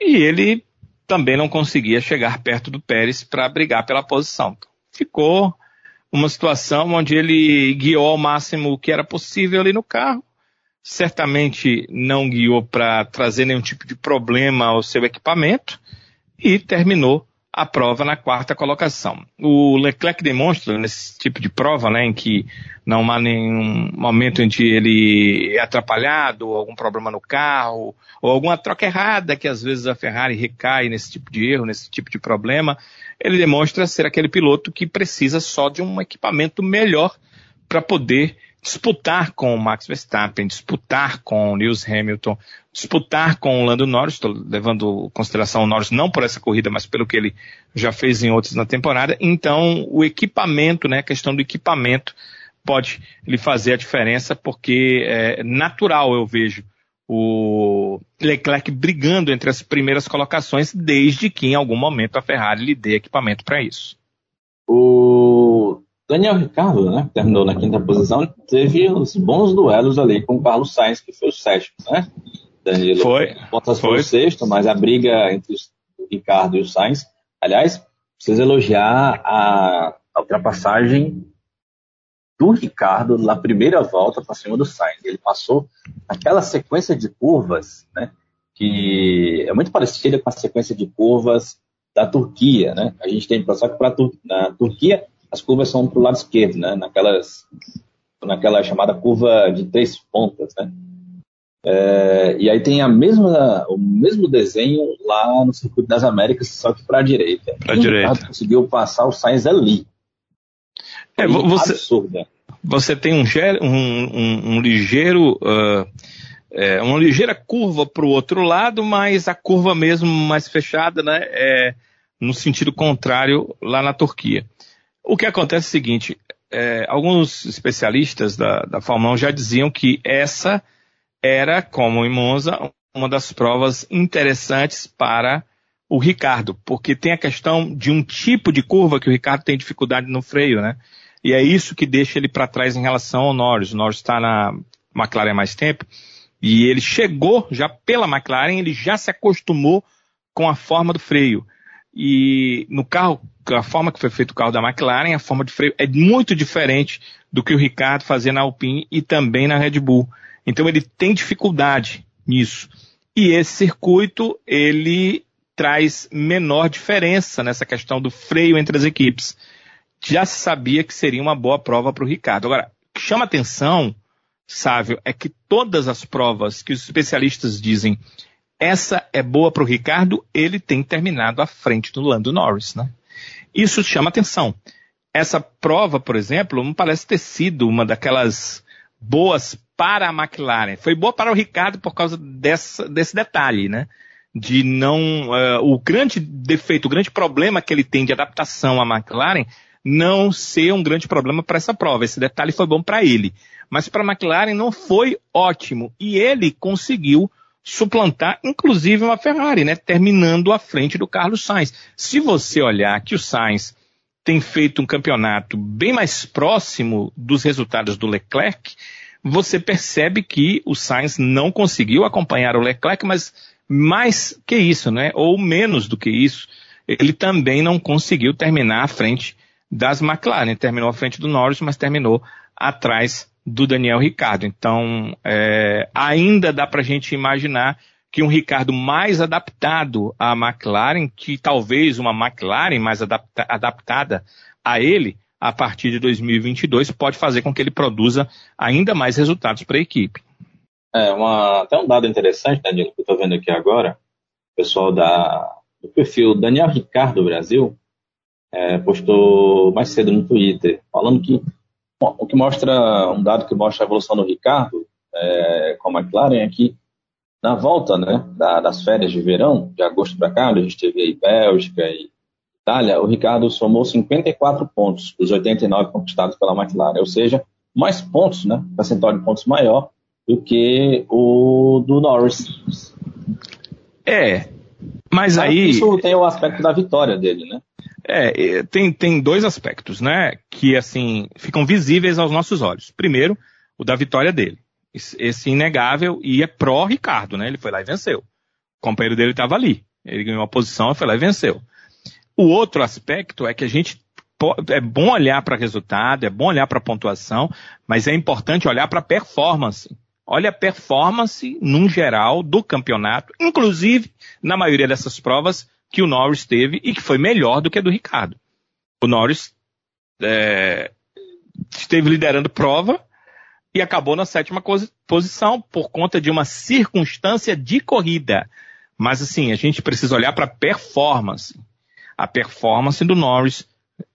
e ele também não conseguia chegar perto do Pérez para brigar pela posição. Ficou uma situação onde ele guiou ao máximo o que era possível ali no carro, certamente não guiou para trazer nenhum tipo de problema ao seu equipamento, e terminou a prova na quarta colocação. O Leclerc demonstra nesse tipo de prova, né, em que não há nenhum momento em que ele é atrapalhado, ou algum problema no carro, ou alguma troca errada que às vezes a Ferrari recai nesse tipo de erro, nesse tipo de problema, ele demonstra ser aquele piloto que precisa só de um equipamento melhor para poder disputar com o Max Verstappen, disputar com o Lewis Hamilton, disputar com o Lando Norris, estou levando em consideração o Norris não por essa corrida, mas pelo que ele já fez em outras na temporada. Então, o equipamento, né, a questão do equipamento pode lhe fazer a diferença, porque é natural, eu vejo, o Leclerc brigando entre as primeiras colocações, desde que em algum momento a Ferrari lhe dê equipamento para isso. O Daniel Ricardo, né, que terminou na quinta posição, teve uns bons duelos ali com o Carlos Sainz, que foi o sétimo, né? Danilo. Foi. Bottas foi. foi o sexto, mas a briga entre o Ricardo e o Sainz. Aliás, preciso elogiar a, a ultrapassagem do Ricardo na primeira volta para cima do Sainz. Ele passou aquela sequência de curvas, né? Que é muito parecida com a sequência de curvas da Turquia, né? A gente tem, só que para na Turquia as curvas são para o lado esquerdo, né? Naquelas, naquela chamada curva de três pontas, né? É, e aí tem a mesma, o mesmo desenho lá no Circuito das Américas, só que para a direita. Para a direita. conseguiu passar o Sainz ali. É, você, absurda. Você tem um, um, um, um ligeiro. Uh, é, uma ligeira curva para o outro lado, mas a curva mesmo mais fechada, né? É no sentido contrário lá na Turquia. O que acontece é o seguinte: é, alguns especialistas da, da Fórmula 1 já diziam que essa era, como em Monza, uma das provas interessantes para o Ricardo, porque tem a questão de um tipo de curva que o Ricardo tem dificuldade no freio, né? E é isso que deixa ele para trás em relação ao Norris. O Norris está na McLaren há mais tempo e ele chegou já pela McLaren, ele já se acostumou com a forma do freio. E no carro, a forma que foi feito o carro da McLaren, a forma de freio é muito diferente do que o Ricardo fazia na Alpine e também na Red Bull. Então ele tem dificuldade nisso. E esse circuito, ele traz menor diferença nessa questão do freio entre as equipes. Já se sabia que seria uma boa prova para o Ricardo. Agora, o que chama atenção, Sávio, é que todas as provas que os especialistas dizem essa é boa para o Ricardo, ele tem terminado à frente do Lando Norris, né? Isso chama atenção. Essa prova, por exemplo, não parece ter sido uma daquelas boas para a McLaren. Foi boa para o Ricardo por causa dessa, desse detalhe, né? De não. Uh, o grande defeito, o grande problema que ele tem de adaptação à McLaren não ser um grande problema para essa prova. Esse detalhe foi bom para ele. Mas para a McLaren não foi ótimo. E ele conseguiu suplantar, inclusive, uma Ferrari, né? Terminando à frente do Carlos Sainz. Se você olhar que o Sainz tem feito um campeonato bem mais próximo dos resultados do Leclerc, você percebe que o Sainz não conseguiu acompanhar o Leclerc, mas mais que isso, né? Ou menos do que isso, ele também não conseguiu terminar à frente das McLaren. Terminou à frente do Norris, mas terminou atrás do Daniel Ricardo. Então, é, ainda dá para a gente imaginar que um Ricardo mais adaptado à McLaren, que talvez uma McLaren mais adapta, adaptada a ele, a partir de 2022 pode fazer com que ele produza ainda mais resultados para a equipe. É, uma, até um dado interessante, Daniel, que eu estou vendo aqui agora, o pessoal da, do perfil Daniel Ricardo Brasil é, postou mais cedo no Twitter, falando que bom, o que mostra, um dado que mostra a evolução do Ricardo é, com a McLaren é que na volta né, da, das férias de verão, de agosto para cá, a gente teve aí Bélgica e Itália, o Ricardo somou 54 pontos dos 89 conquistados pela McLaren, ou seja, mais pontos, né, percentual de pontos maior do que o do Norris. É, mas aí... Isso tem o aspecto da vitória dele, né? É, tem, tem dois aspectos, né, que assim, ficam visíveis aos nossos olhos. Primeiro, o da vitória dele. Esse inegável e é pró-Ricardo, né, ele foi lá e venceu. O companheiro dele estava ali. Ele ganhou a posição, foi lá e venceu. O outro aspecto é que a gente é bom olhar para resultado, é bom olhar para pontuação, mas é importante olhar para performance. Olha a performance, num geral, do campeonato, inclusive na maioria dessas provas que o Norris teve e que foi melhor do que a do Ricardo. O Norris é, esteve liderando prova e acabou na sétima posição por conta de uma circunstância de corrida. Mas assim, a gente precisa olhar para performance a performance do Norris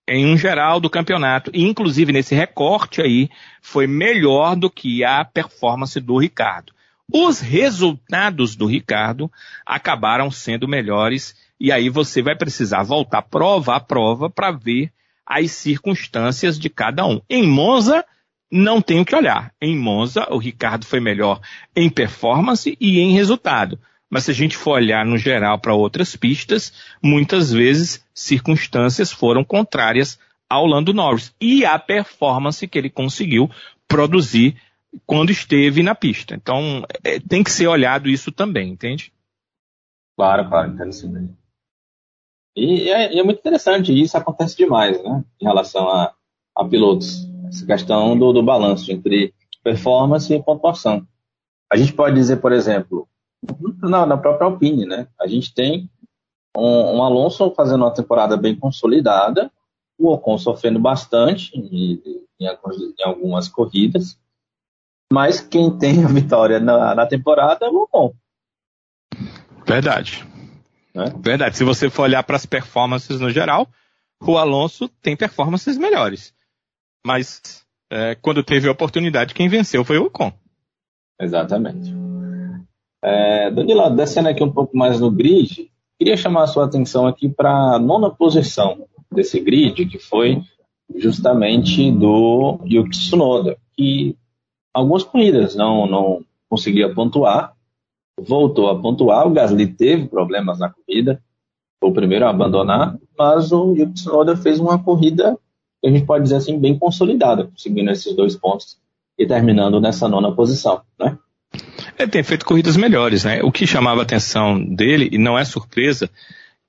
em um geral do campeonato, e inclusive nesse recorte aí, foi melhor do que a performance do Ricardo. Os resultados do Ricardo acabaram sendo melhores, e aí você vai precisar voltar prova a prova para ver as circunstâncias de cada um. Em Monza, não tem o que olhar. Em Monza, o Ricardo foi melhor em performance e em resultado. Mas se a gente for olhar no geral para outras pistas, muitas vezes circunstâncias foram contrárias ao Lando Norris e a performance que ele conseguiu produzir quando esteve na pista. Então, é, tem que ser olhado isso também, entende? Claro, claro, entendo sim. E é, é muito interessante, isso acontece demais, né, em relação a, a pilotos. Essa questão do, do balanço entre performance e pontuação. A gente pode dizer, por exemplo, na, na própria Alpine, né? A gente tem um, um, Alonso fazendo uma temporada bem consolidada, o Ocon sofrendo bastante em, em, em algumas corridas, mas quem tem a vitória na, na temporada é o Ocon. Verdade. É? Verdade. Se você for olhar para as performances no geral, o Alonso tem performances melhores. Mas é, quando teve a oportunidade, quem venceu foi o Ocon. Exatamente. É, Danilo, descendo aqui um pouco mais no grid, queria chamar a sua atenção aqui para a nona posição desse grid, que foi justamente do Yuki Tsunoda, que algumas corridas não, não conseguia pontuar, voltou a pontuar. O Gasly teve problemas na corrida, foi o primeiro a abandonar, mas o Yuki Tsunoda fez uma corrida a gente pode dizer assim bem consolidada, conseguindo esses dois pontos e terminando nessa nona posição, né? Ele tem feito corridas melhores, né? O que chamava a atenção dele, e não é surpresa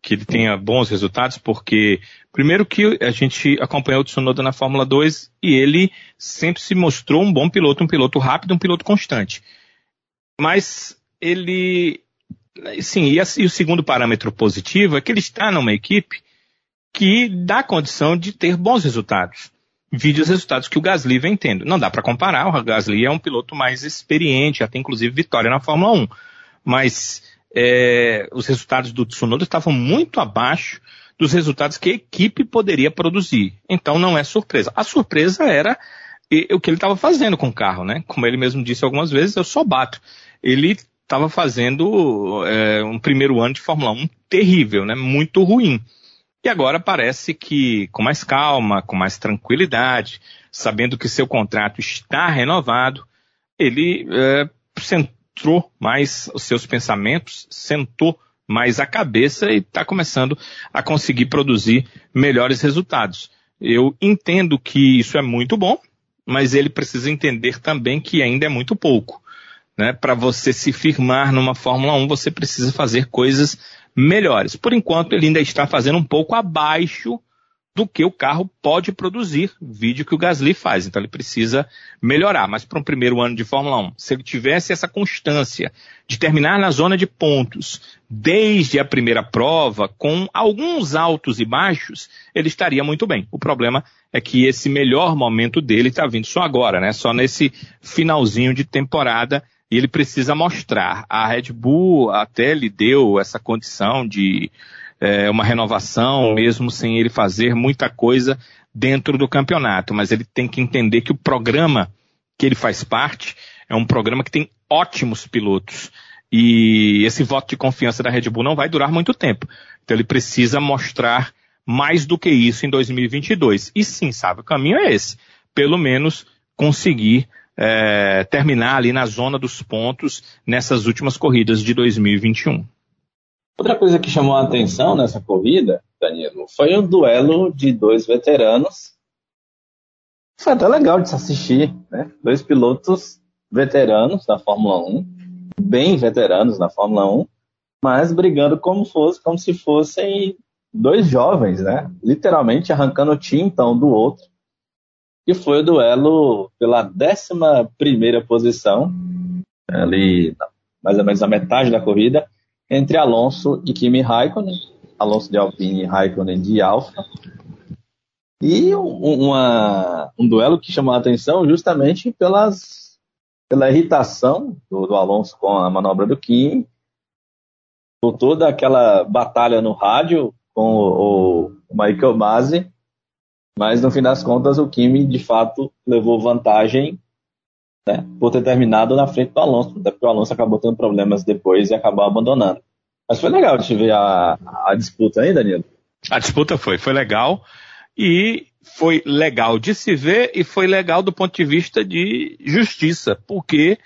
que ele tenha bons resultados, porque primeiro que a gente acompanhou o Tsunoda na Fórmula 2 e ele sempre se mostrou um bom piloto, um piloto rápido, um piloto constante. Mas ele, sim, e, e o segundo parâmetro positivo é que ele está numa equipe que dá condição de ter bons resultados vide os resultados que o Gasly vem tendo. Não dá para comparar, o Gasly é um piloto mais experiente, tem inclusive vitória na Fórmula 1. Mas é, os resultados do Tsunoda estavam muito abaixo dos resultados que a equipe poderia produzir. Então não é surpresa. A surpresa era o que ele estava fazendo com o carro, né? Como ele mesmo disse algumas vezes, eu só bato. Ele estava fazendo é, um primeiro ano de Fórmula 1 terrível, né? Muito ruim. E agora parece que, com mais calma, com mais tranquilidade, sabendo que seu contrato está renovado, ele é, centrou mais os seus pensamentos, sentou mais a cabeça e está começando a conseguir produzir melhores resultados. Eu entendo que isso é muito bom, mas ele precisa entender também que ainda é muito pouco. Né? Para você se firmar numa Fórmula 1, você precisa fazer coisas melhores. Por enquanto, ele ainda está fazendo um pouco abaixo do que o carro pode produzir, vídeo que o Gasly faz. Então ele precisa melhorar. Mas para um primeiro ano de Fórmula 1, se ele tivesse essa constância de terminar na zona de pontos desde a primeira prova, com alguns altos e baixos, ele estaria muito bem. O problema é que esse melhor momento dele está vindo só agora, né? Só nesse finalzinho de temporada e ele precisa mostrar. A Red Bull até lhe deu essa condição de é, uma renovação, mesmo sem ele fazer muita coisa dentro do campeonato, mas ele tem que entender que o programa que ele faz parte é um programa que tem ótimos pilotos. E esse voto de confiança da Red Bull não vai durar muito tempo. Então ele precisa mostrar mais do que isso em 2022. E sim, sabe, o caminho é esse. Pelo menos conseguir é, terminar ali na zona dos pontos nessas últimas corridas de 2021. Outra coisa que chamou a atenção nessa corrida, Danilo, foi um duelo de dois veteranos. Foi até legal de se assistir, né? Dois pilotos veteranos da Fórmula 1, bem veteranos da Fórmula 1, mas brigando como fosse, como se fossem dois jovens, né? Literalmente arrancando o time então do outro que foi o duelo pela 11 posição, ali mais ou menos a metade da corrida, entre Alonso e Kimi Raikkonen, Alonso de Alpine e Raikkonen de Alfa. E uma, um duelo que chamou a atenção justamente pelas, pela irritação do, do Alonso com a manobra do Kimi, por toda aquela batalha no rádio com o, o Michael Masi, mas no fim das contas, o Kimi de fato levou vantagem né, por ter terminado na frente do Alonso, até porque o Alonso acabou tendo problemas depois e acabou abandonando. Mas foi legal de ver a, a disputa aí, Danilo. A disputa foi, foi legal e foi legal de se ver e foi legal do ponto de vista de justiça, porque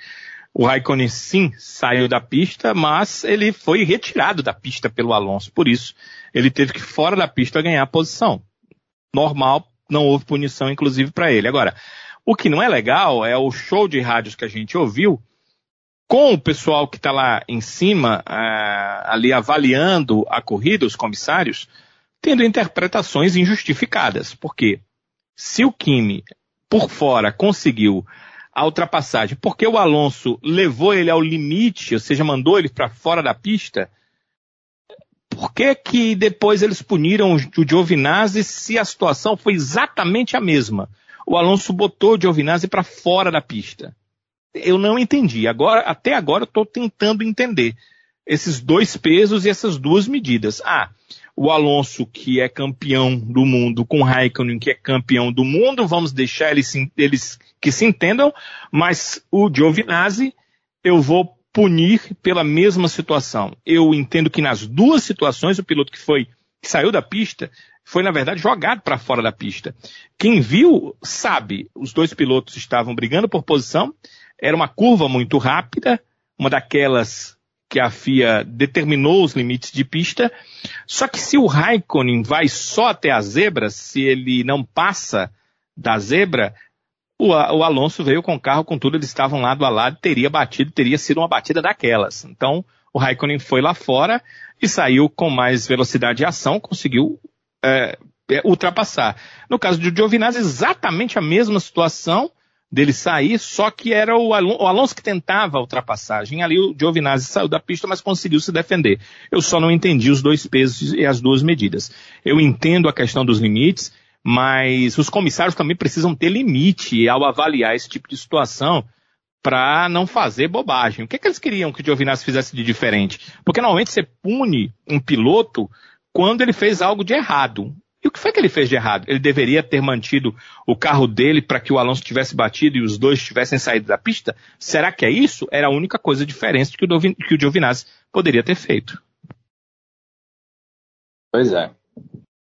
o Raikkonen sim saiu da pista, mas ele foi retirado da pista pelo Alonso, por isso ele teve que fora da pista ganhar a posição normal, não houve punição, inclusive, para ele. Agora, o que não é legal é o show de rádios que a gente ouviu, com o pessoal que está lá em cima, uh, ali avaliando a corrida, os comissários, tendo interpretações injustificadas. Porque se o Kimi, por fora, conseguiu a ultrapassagem, porque o Alonso levou ele ao limite, ou seja, mandou ele para fora da pista, por que, que depois eles puniram o Giovinazzi se a situação foi exatamente a mesma? O Alonso botou o Giovinazzi para fora da pista. Eu não entendi. Agora, até agora, eu estou tentando entender esses dois pesos e essas duas medidas. Ah, o Alonso, que é campeão do mundo, com o Raikkonen, que é campeão do mundo, vamos deixar eles, eles que se entendam, mas o Giovinazzi, eu vou punir pela mesma situação. Eu entendo que nas duas situações o piloto que foi que saiu da pista foi na verdade jogado para fora da pista. Quem viu sabe, os dois pilotos estavam brigando por posição, era uma curva muito rápida, uma daquelas que a FIA determinou os limites de pista. Só que se o Raikkonen vai só até a zebra, se ele não passa da zebra, o, o Alonso veio com o carro com tudo, eles estavam lado a lado, teria batido, teria sido uma batida daquelas. Então, o Raikkonen foi lá fora e saiu com mais velocidade e ação, conseguiu é, é ultrapassar. No caso do Giovinazzi, exatamente a mesma situação, dele sair, só que era o Alonso que tentava a ultrapassagem. Ali o Giovinazzi saiu da pista, mas conseguiu se defender. Eu só não entendi os dois pesos e as duas medidas. Eu entendo a questão dos limites, mas os comissários também precisam ter limite ao avaliar esse tipo de situação para não fazer bobagem. O que, é que eles queriam que o Giovinazzi fizesse de diferente? Porque normalmente você pune um piloto quando ele fez algo de errado. E o que foi que ele fez de errado? Ele deveria ter mantido o carro dele para que o Alonso tivesse batido e os dois tivessem saído da pista? Será que é isso? Era a única coisa diferente que o, que o Giovinazzi poderia ter feito. Pois é.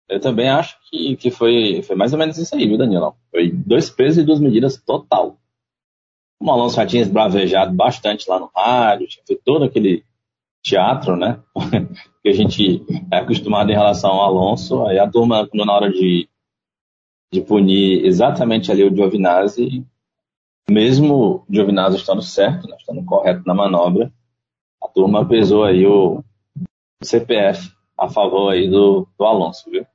Eu também acho que, que foi, foi mais ou menos isso aí, viu, Danilo? Foi dois pesos e duas medidas total. O Alonso já tinha esbravejado bastante lá no rádio, tinha feito todo aquele teatro, né? que a gente é acostumado em relação ao Alonso. Aí a turma, quando na hora de, de punir exatamente ali o Giovinazzi, mesmo o Giovinazzi estando certo, né, estando correto na manobra, a turma pesou aí o CPF a favor aí do, do Alonso, viu?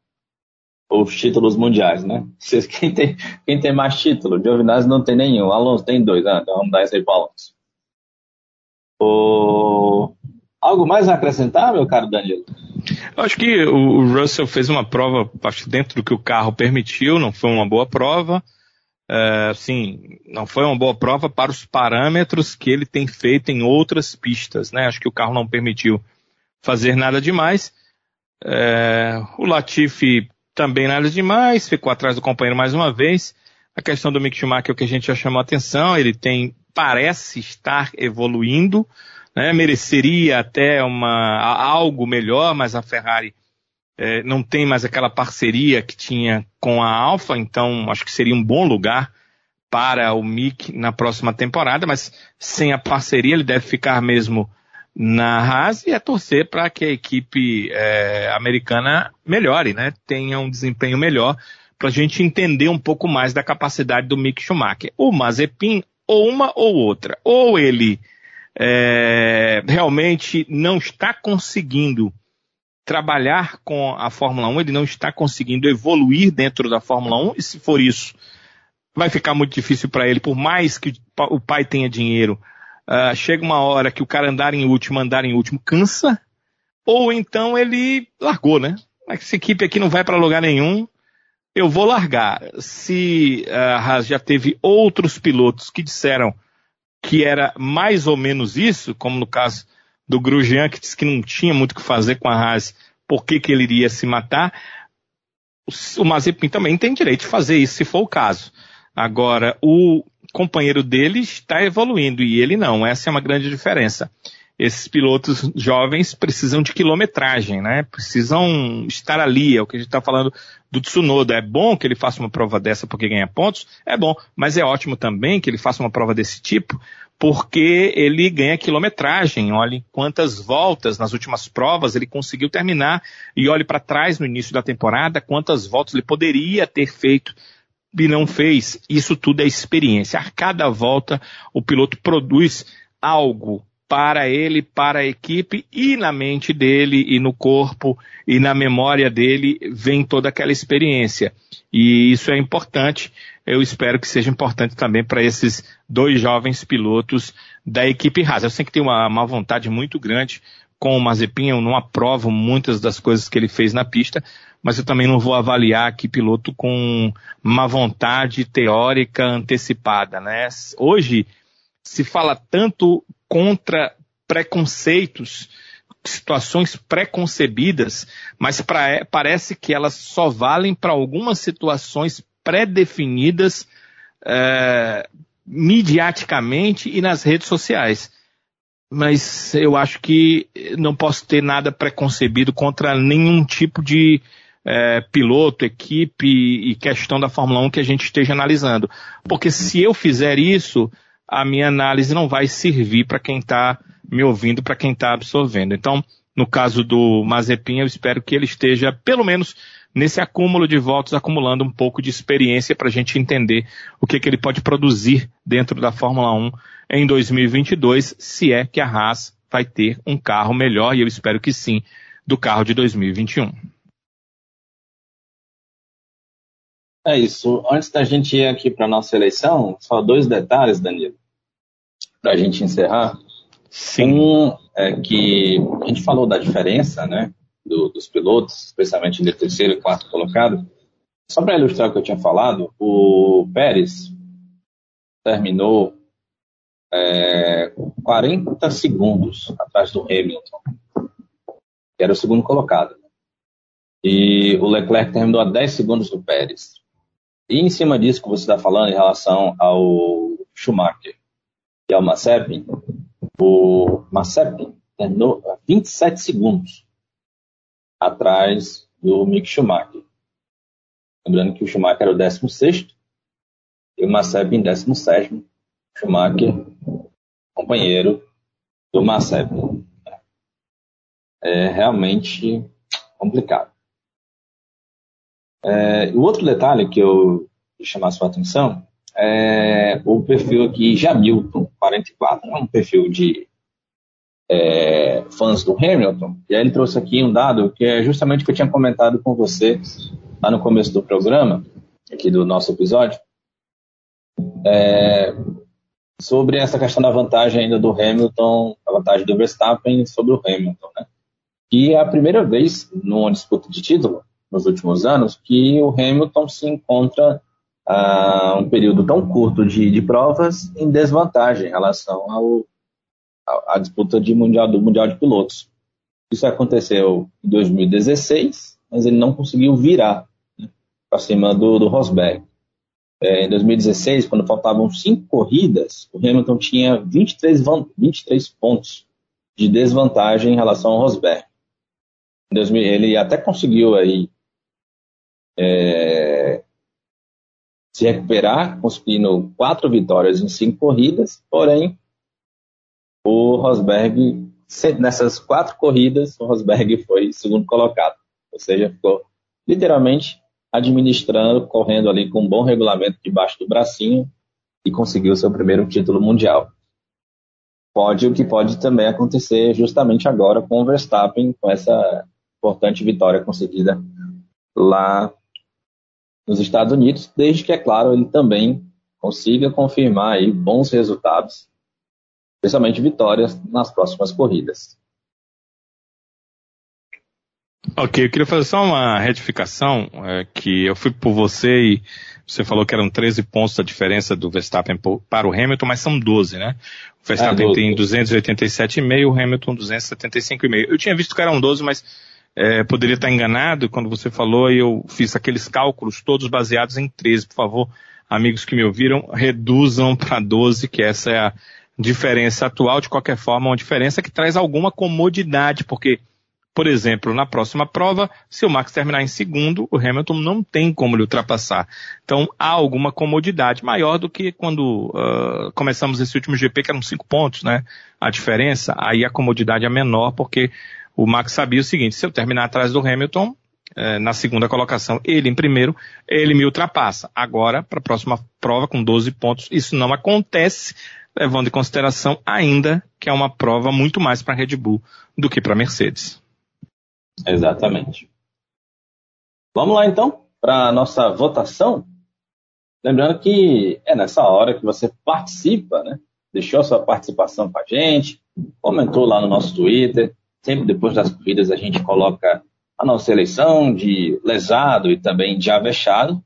Os títulos mundiais, né? Quem tem, quem tem mais título? Giovinazzi não tem nenhum, Alonso tem dois, ah, então vamos dar isso aí para Alonso. O Algo mais a acrescentar, meu caro Danilo? Acho que o Russell fez uma prova acho, dentro do que o carro permitiu, não foi uma boa prova. É, sim, não foi uma boa prova para os parâmetros que ele tem feito em outras pistas, né? Acho que o carro não permitiu fazer nada demais. É, o Latifi também nada demais, ficou atrás do companheiro mais uma vez. A questão do Mick Schumacher é o que a gente já chamou a atenção, ele tem, parece estar evoluindo, né, mereceria até uma, algo melhor, mas a Ferrari é, não tem mais aquela parceria que tinha com a Alfa, então acho que seria um bom lugar para o Mick na próxima temporada, mas sem a parceria ele deve ficar mesmo na Haas e é torcer para que a equipe é, americana melhore, né? Tenha um desempenho melhor para a gente entender um pouco mais da capacidade do Mick Schumacher. O Mazepin, ou uma ou outra. Ou ele é, realmente não está conseguindo trabalhar com a Fórmula 1, ele não está conseguindo evoluir dentro da Fórmula 1, e se for isso, vai ficar muito difícil para ele, por mais que o pai tenha dinheiro. Uh, chega uma hora que o cara andar em último, andar em último, cansa, ou então ele largou, né? Essa equipe aqui não vai para lugar nenhum, eu vou largar. Se a Haas já teve outros pilotos que disseram que era mais ou menos isso, como no caso do Grosjean, que disse que não tinha muito o que fazer com a Haas, por que, que ele iria se matar, o Mazepin também tem direito de fazer isso, se for o caso. Agora, o companheiro dele está evoluindo e ele não, essa é uma grande diferença. Esses pilotos jovens precisam de quilometragem, né? Precisam estar ali, é o que a gente está falando do Tsunoda. É bom que ele faça uma prova dessa porque ganha pontos, é bom, mas é ótimo também que ele faça uma prova desse tipo porque ele ganha quilometragem. Olhe quantas voltas nas últimas provas ele conseguiu terminar e olhe para trás no início da temporada quantas voltas ele poderia ter feito e não fez. Isso tudo é experiência. A cada volta o piloto produz algo para ele, para a equipe e na mente dele e no corpo e na memória dele vem toda aquela experiência. E isso é importante. Eu espero que seja importante também para esses dois jovens pilotos da equipe Haas. Eu sei que tem uma, uma vontade muito grande com o Mazepin, eu não aprovo muitas das coisas que ele fez na pista, mas eu também não vou avaliar aqui piloto com uma vontade teórica antecipada, né? Hoje se fala tanto contra preconceitos, situações preconcebidas, mas pra, parece que elas só valem para algumas situações pré-definidas é, midiaticamente e nas redes sociais. Mas eu acho que não posso ter nada preconcebido contra nenhum tipo de é, piloto, equipe e questão da Fórmula 1 que a gente esteja analisando. Porque se eu fizer isso, a minha análise não vai servir para quem está me ouvindo para quem está absorvendo. Então, no caso do Mazepin, eu espero que ele esteja, pelo menos, nesse acúmulo de votos, acumulando um pouco de experiência para a gente entender o que, que ele pode produzir dentro da Fórmula 1 em 2022, se é que a Haas vai ter um carro melhor, e eu espero que sim, do carro de 2021. É isso. Antes da gente ir aqui para nossa eleição, só dois detalhes, Danilo, para a gente encerrar. Sim. Um é que a gente falou da diferença, né, do, dos pilotos, especialmente de terceiro e quarto colocado. Só para ilustrar o que eu tinha falado, o Pérez terminou é, 40 segundos atrás do Hamilton, que era o segundo colocado. E o Leclerc terminou a 10 segundos do Pérez. E em cima disso que você está falando em relação ao Schumacher e ao Mazepin, o Mazepin terminou a 27 segundos atrás do Mick Schumacher. Lembrando que o Schumacher era o 16 e o Mazepin 17 Schumacher, companheiro do Mazepin. É realmente complicado. É, o outro detalhe que eu chamar a sua atenção é o perfil aqui Jamilton 44, é um perfil de é, fãs do Hamilton, e aí ele trouxe aqui um dado que é justamente o que eu tinha comentado com você lá no começo do programa, aqui do nosso episódio, é, sobre essa questão da vantagem ainda do Hamilton, a vantagem do Verstappen sobre o Hamilton, né? E é a primeira vez numa disputa de título nos últimos anos que o Hamilton se encontra a ah, um período tão curto de, de, provas em desvantagem em relação ao, à disputa de mundial, do Mundial de Pilotos. Isso aconteceu em 2016, mas ele não conseguiu virar né, para cima do, do Rosberg. É, em 2016, quando faltavam cinco corridas, o Hamilton tinha 23, 23 pontos de desvantagem em relação ao Rosberg. ele até conseguiu aí é, se recuperar, conseguindo quatro vitórias em cinco corridas, porém o Rosberg, nessas quatro corridas, o Rosberg foi segundo colocado, ou seja, ficou literalmente administrando, correndo ali com um bom regulamento debaixo do bracinho e conseguiu seu primeiro título mundial. Pode o que pode também acontecer justamente agora com o Verstappen, com essa importante vitória conseguida lá nos Estados Unidos, desde que, é claro, ele também consiga confirmar aí bons resultados, especialmente vitórias nas próximas corridas. Ok, eu queria fazer só uma retificação, é, que eu fui por você e você falou que eram 13 pontos a diferença do Verstappen para o Hamilton, mas são 12, né? O Verstappen é, tem 287,5, o Hamilton 275,5. Eu tinha visto que eram 12, mas é, poderia estar enganado quando você falou e eu fiz aqueles cálculos todos baseados em 13. Por favor, amigos que me ouviram, reduzam para 12, que essa é a diferença atual. De qualquer forma, uma diferença que traz alguma comodidade, porque, por exemplo, na próxima prova, se o Max terminar em segundo, o Hamilton não tem como lhe ultrapassar. Então, há alguma comodidade maior do que quando uh, começamos esse último GP, que eram cinco pontos, né? A diferença, aí a comodidade é menor, porque o Max sabia o seguinte: se eu terminar atrás do Hamilton, é, na segunda colocação, ele em primeiro, ele me ultrapassa. Agora, para a próxima prova, com 12 pontos, isso não acontece, levando em consideração ainda que é uma prova muito mais para a Red Bull do que para a Mercedes. Exatamente. Vamos lá então para a nossa votação. Lembrando que é nessa hora que você participa, né? Deixou sua participação com a gente, comentou lá no nosso Twitter, Sempre depois das corridas a gente coloca a nossa eleição de lesado e também de avexado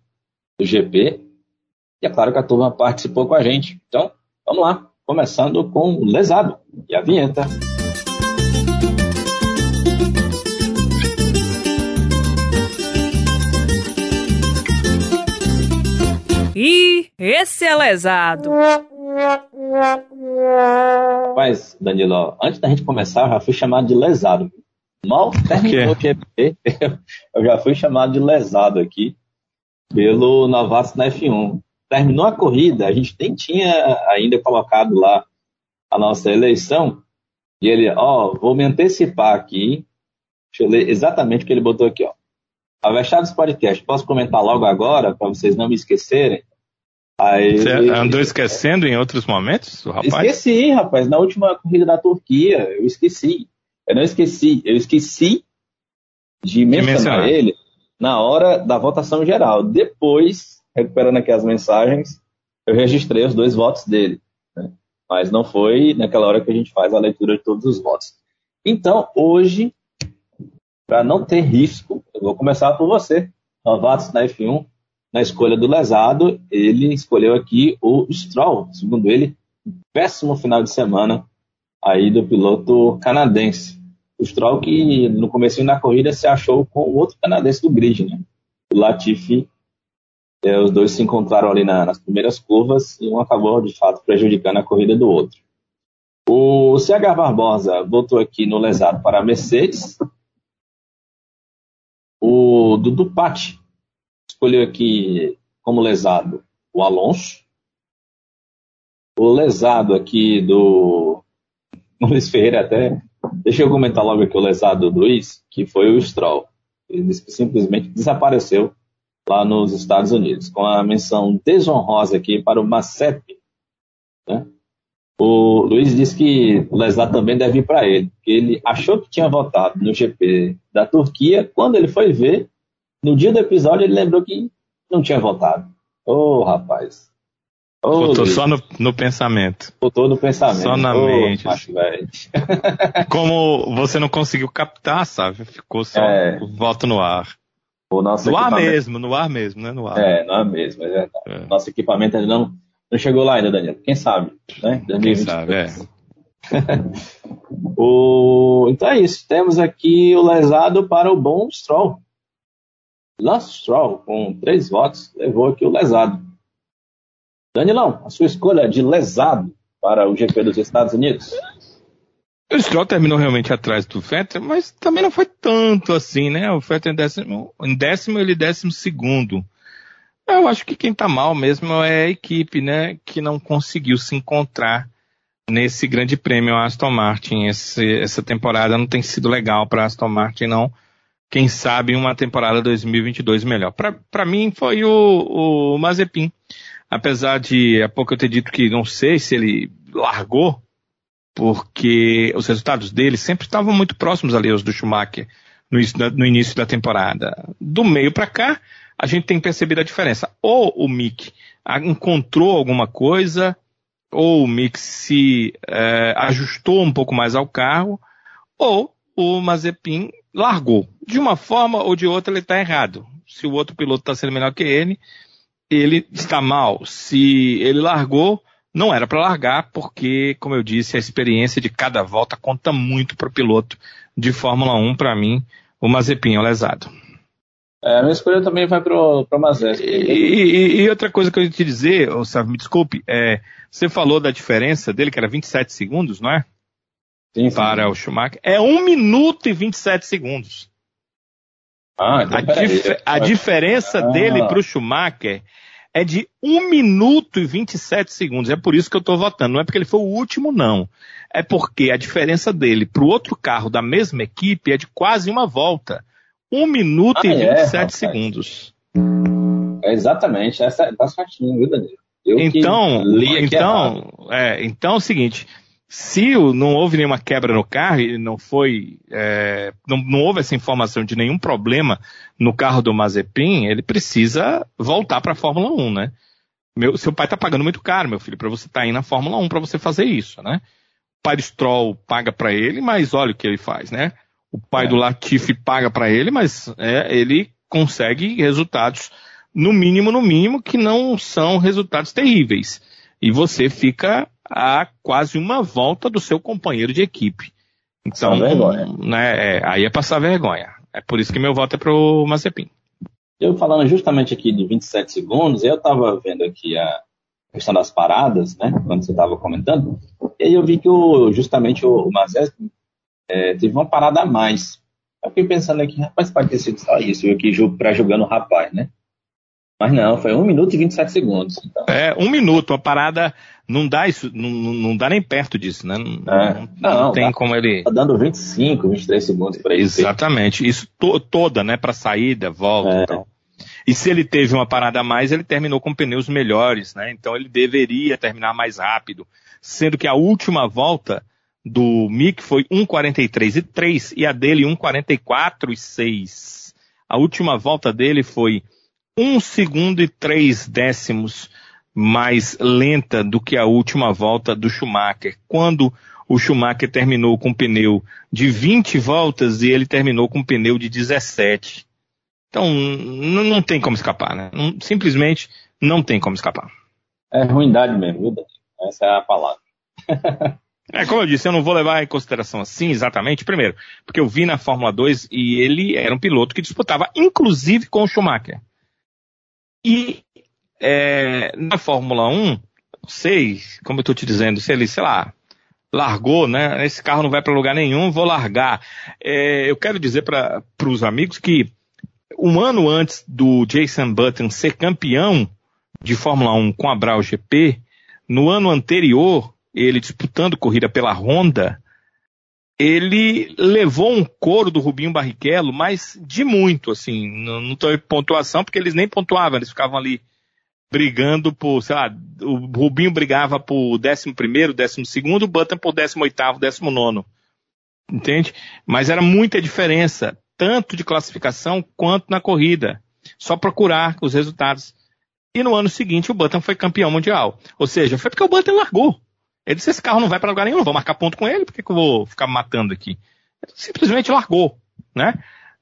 do GP. E é claro que a turma participou com a gente. Então, vamos lá, começando com o lesado e a vinheta. E esse é lesado. Mas, Danilo, antes da gente começar, eu já fui chamado de lesado. Mal terminou o GP, eu já fui chamado de lesado aqui pelo novato na F1. Terminou a corrida, a gente nem tinha ainda colocado lá a nossa eleição. E ele, ó, vou me antecipar aqui. Deixa eu ler exatamente o que ele botou aqui, ó. Avestados Podcast, posso comentar logo agora, para vocês não me esquecerem? Aí, Você andou esquecendo em outros momentos, rapaz? Esqueci, rapaz. Na última corrida da Turquia, eu esqueci. Eu não esqueci, eu esqueci de mencionar, mencionar. ele na hora da votação geral. Depois, recuperando aqui as mensagens, eu registrei os dois votos dele. Né? Mas não foi naquela hora que a gente faz a leitura de todos os votos. Então, hoje, para não ter risco, eu vou começar por você, novatos na F1, na escolha do lesado, ele escolheu aqui o Stroll, segundo ele, péssimo final de semana aí do piloto canadense. O Stroll que no começo da corrida se achou com o outro canadense do grid, né? O Latifi. É, os dois se encontraram ali na, nas primeiras curvas e um acabou de fato prejudicando a corrida do outro. O CH Barbosa voltou aqui no lesado para a Mercedes. O Dudu Patti escolheu aqui como lesado o Alonso. O lesado aqui do Luiz Ferreira até. Deixa eu comentar logo aqui o lesado do Luiz, que foi o Stroll. Ele disse que simplesmente desapareceu lá nos Estados Unidos, com a menção desonrosa aqui para o Mazepin. Né? O Luiz disse que o lesado também deve ir para ele, que ele achou que tinha votado no GP da Turquia, quando ele foi ver, no dia do episódio, ele lembrou que não tinha votado. Ô, oh, rapaz. Oh, Botou só no, no, pensamento. Botou no pensamento. Só na oh, mente. Macho, Como você não conseguiu captar, sabe? Ficou só é. o voto no ar. O nosso no ar mesmo, no ar mesmo, né? No ar. É, no ar mesmo, é verdade. É. Nosso equipamento ainda não, não chegou lá ainda, Daniel. Quem sabe, né? 2023. Quem sabe, é. o... Então é isso. Temos aqui o lesado para o bom Stroll. Lance Stroll, com três votos, levou aqui o lesado. Danilão, a sua escolha de lesado para o GP dos Estados Unidos? O Stroll terminou realmente atrás do Vettel, mas também não foi tanto assim, né? O Vettel em décimo, em décimo ele décimo segundo. Eu acho que quem tá mal mesmo é a equipe, né? Que não conseguiu se encontrar nesse grande prêmio Aston Martin. Esse, essa temporada não tem sido legal para Aston Martin, não quem sabe uma temporada 2022 melhor. Para mim foi o, o Mazepin. Apesar de há pouco eu ter dito que não sei se ele largou, porque os resultados dele sempre estavam muito próximos ali aos do Schumacher no, no início da temporada. Do meio para cá, a gente tem percebido a diferença. Ou o Mick encontrou alguma coisa, ou o Mick se é, ajustou um pouco mais ao carro, ou o Mazepin largou. De uma forma ou de outra ele está errado. Se o outro piloto está sendo melhor que ele, ele está mal. Se ele largou, não era para largar, porque, como eu disse, a experiência de cada volta conta muito para o piloto de Fórmula 1, para mim, o Mazepin é o lesado. É, a minha escolha também vai para o Mazepin. E, e, e, outra coisa que eu ia te dizer, Sávio, me desculpe, é, você falou da diferença dele, que era 27 segundos, não é? Sim, sim. para o Schumacher é 1 minuto e 27 segundos. Ah, então a, dif a diferença ah. dele para o Schumacher é de 1 minuto e 27 segundos. É por isso que eu estou votando. Não é porque ele foi o último, não. É porque a diferença dele para o outro carro da mesma equipe é de quase uma volta. 1 minuto ah, e 27 é, segundos. É exatamente. Essa é tá certinho, viu, Danilo? Eu então, então, é, então é o seguinte, se não houve nenhuma quebra no carro e não foi, é, não, não, houve essa informação de nenhum problema no carro do Mazepin, ele precisa voltar para a Fórmula 1, né? Meu, seu pai está pagando muito caro, meu filho, para você estar tá aí na Fórmula 1 para você fazer isso, né? O pai do Stroll paga para ele, mas olha o que ele faz, né? O pai é. do Latifi paga para ele, mas é, ele consegue resultados, no mínimo, no mínimo, que não são resultados terríveis. E você fica a quase uma volta do seu companheiro de equipe. Então, né, é, aí é passar vergonha. É por isso que meu voto é pro Mazepin. Eu falando justamente aqui de 27 segundos, eu estava vendo aqui a questão das paradas, né, quando você estava comentando, e aí eu vi que o, justamente o Mazepin é, teve uma parada a mais. Eu fiquei pensando aqui, rapaz, pode ter sido só isso, eu aqui para jogando o rapaz, né? Mas não, foi 1 minuto e 27 segundos. Então. É, um minuto, a parada não dá isso, não, não dá nem perto disso, né? Não, é. não, não, não tem tá, como ele. Tá dando 25, 23 segundos para isso. Exatamente, isso to, toda, né? Para saída, volta é. e tal. E se ele teve uma parada a mais, ele terminou com pneus melhores, né? Então ele deveria terminar mais rápido. Sendo que a última volta do Mick foi 1,43 e 3 e a dele 1,44 e 6. A última volta dele foi 1 segundo e 3 décimos mais lenta do que a última volta do Schumacher. Quando o Schumacher terminou com um pneu de 20 voltas e ele terminou com um pneu de 17. Então, não, tem como escapar, né? Simplesmente não tem como escapar. É ruindade mesmo, viu? Essa é a palavra. É, como eu disse, eu não vou levar em consideração assim exatamente, primeiro, porque eu vi na Fórmula 2 e ele era um piloto que disputava, inclusive, com o Schumacher. E é, na Fórmula 1, não sei, como eu estou te dizendo, se ele, sei lá, largou, né? Esse carro não vai para lugar nenhum, vou largar. É, eu quero dizer para os amigos que um ano antes do Jason Button ser campeão de Fórmula 1 com a Brau GP, no ano anterior, ele disputando corrida pela Honda, ele levou um couro do Rubinho Barrichello, mas de muito, assim, não estou em pontuação, porque eles nem pontuavam, eles ficavam ali brigando por, sei lá, o Rubinho brigava por 11 primeiro, 12 segundo, o Button por 18 19 entende? Mas era muita diferença, tanto de classificação quanto na corrida. Só procurar os resultados. E no ano seguinte o Button foi campeão mundial. Ou seja, foi porque o Button largou. Ele disse, esse carro não vai para lugar nenhum, não vou marcar ponto com ele, por que, que eu vou ficar matando aqui? Ele simplesmente largou, né?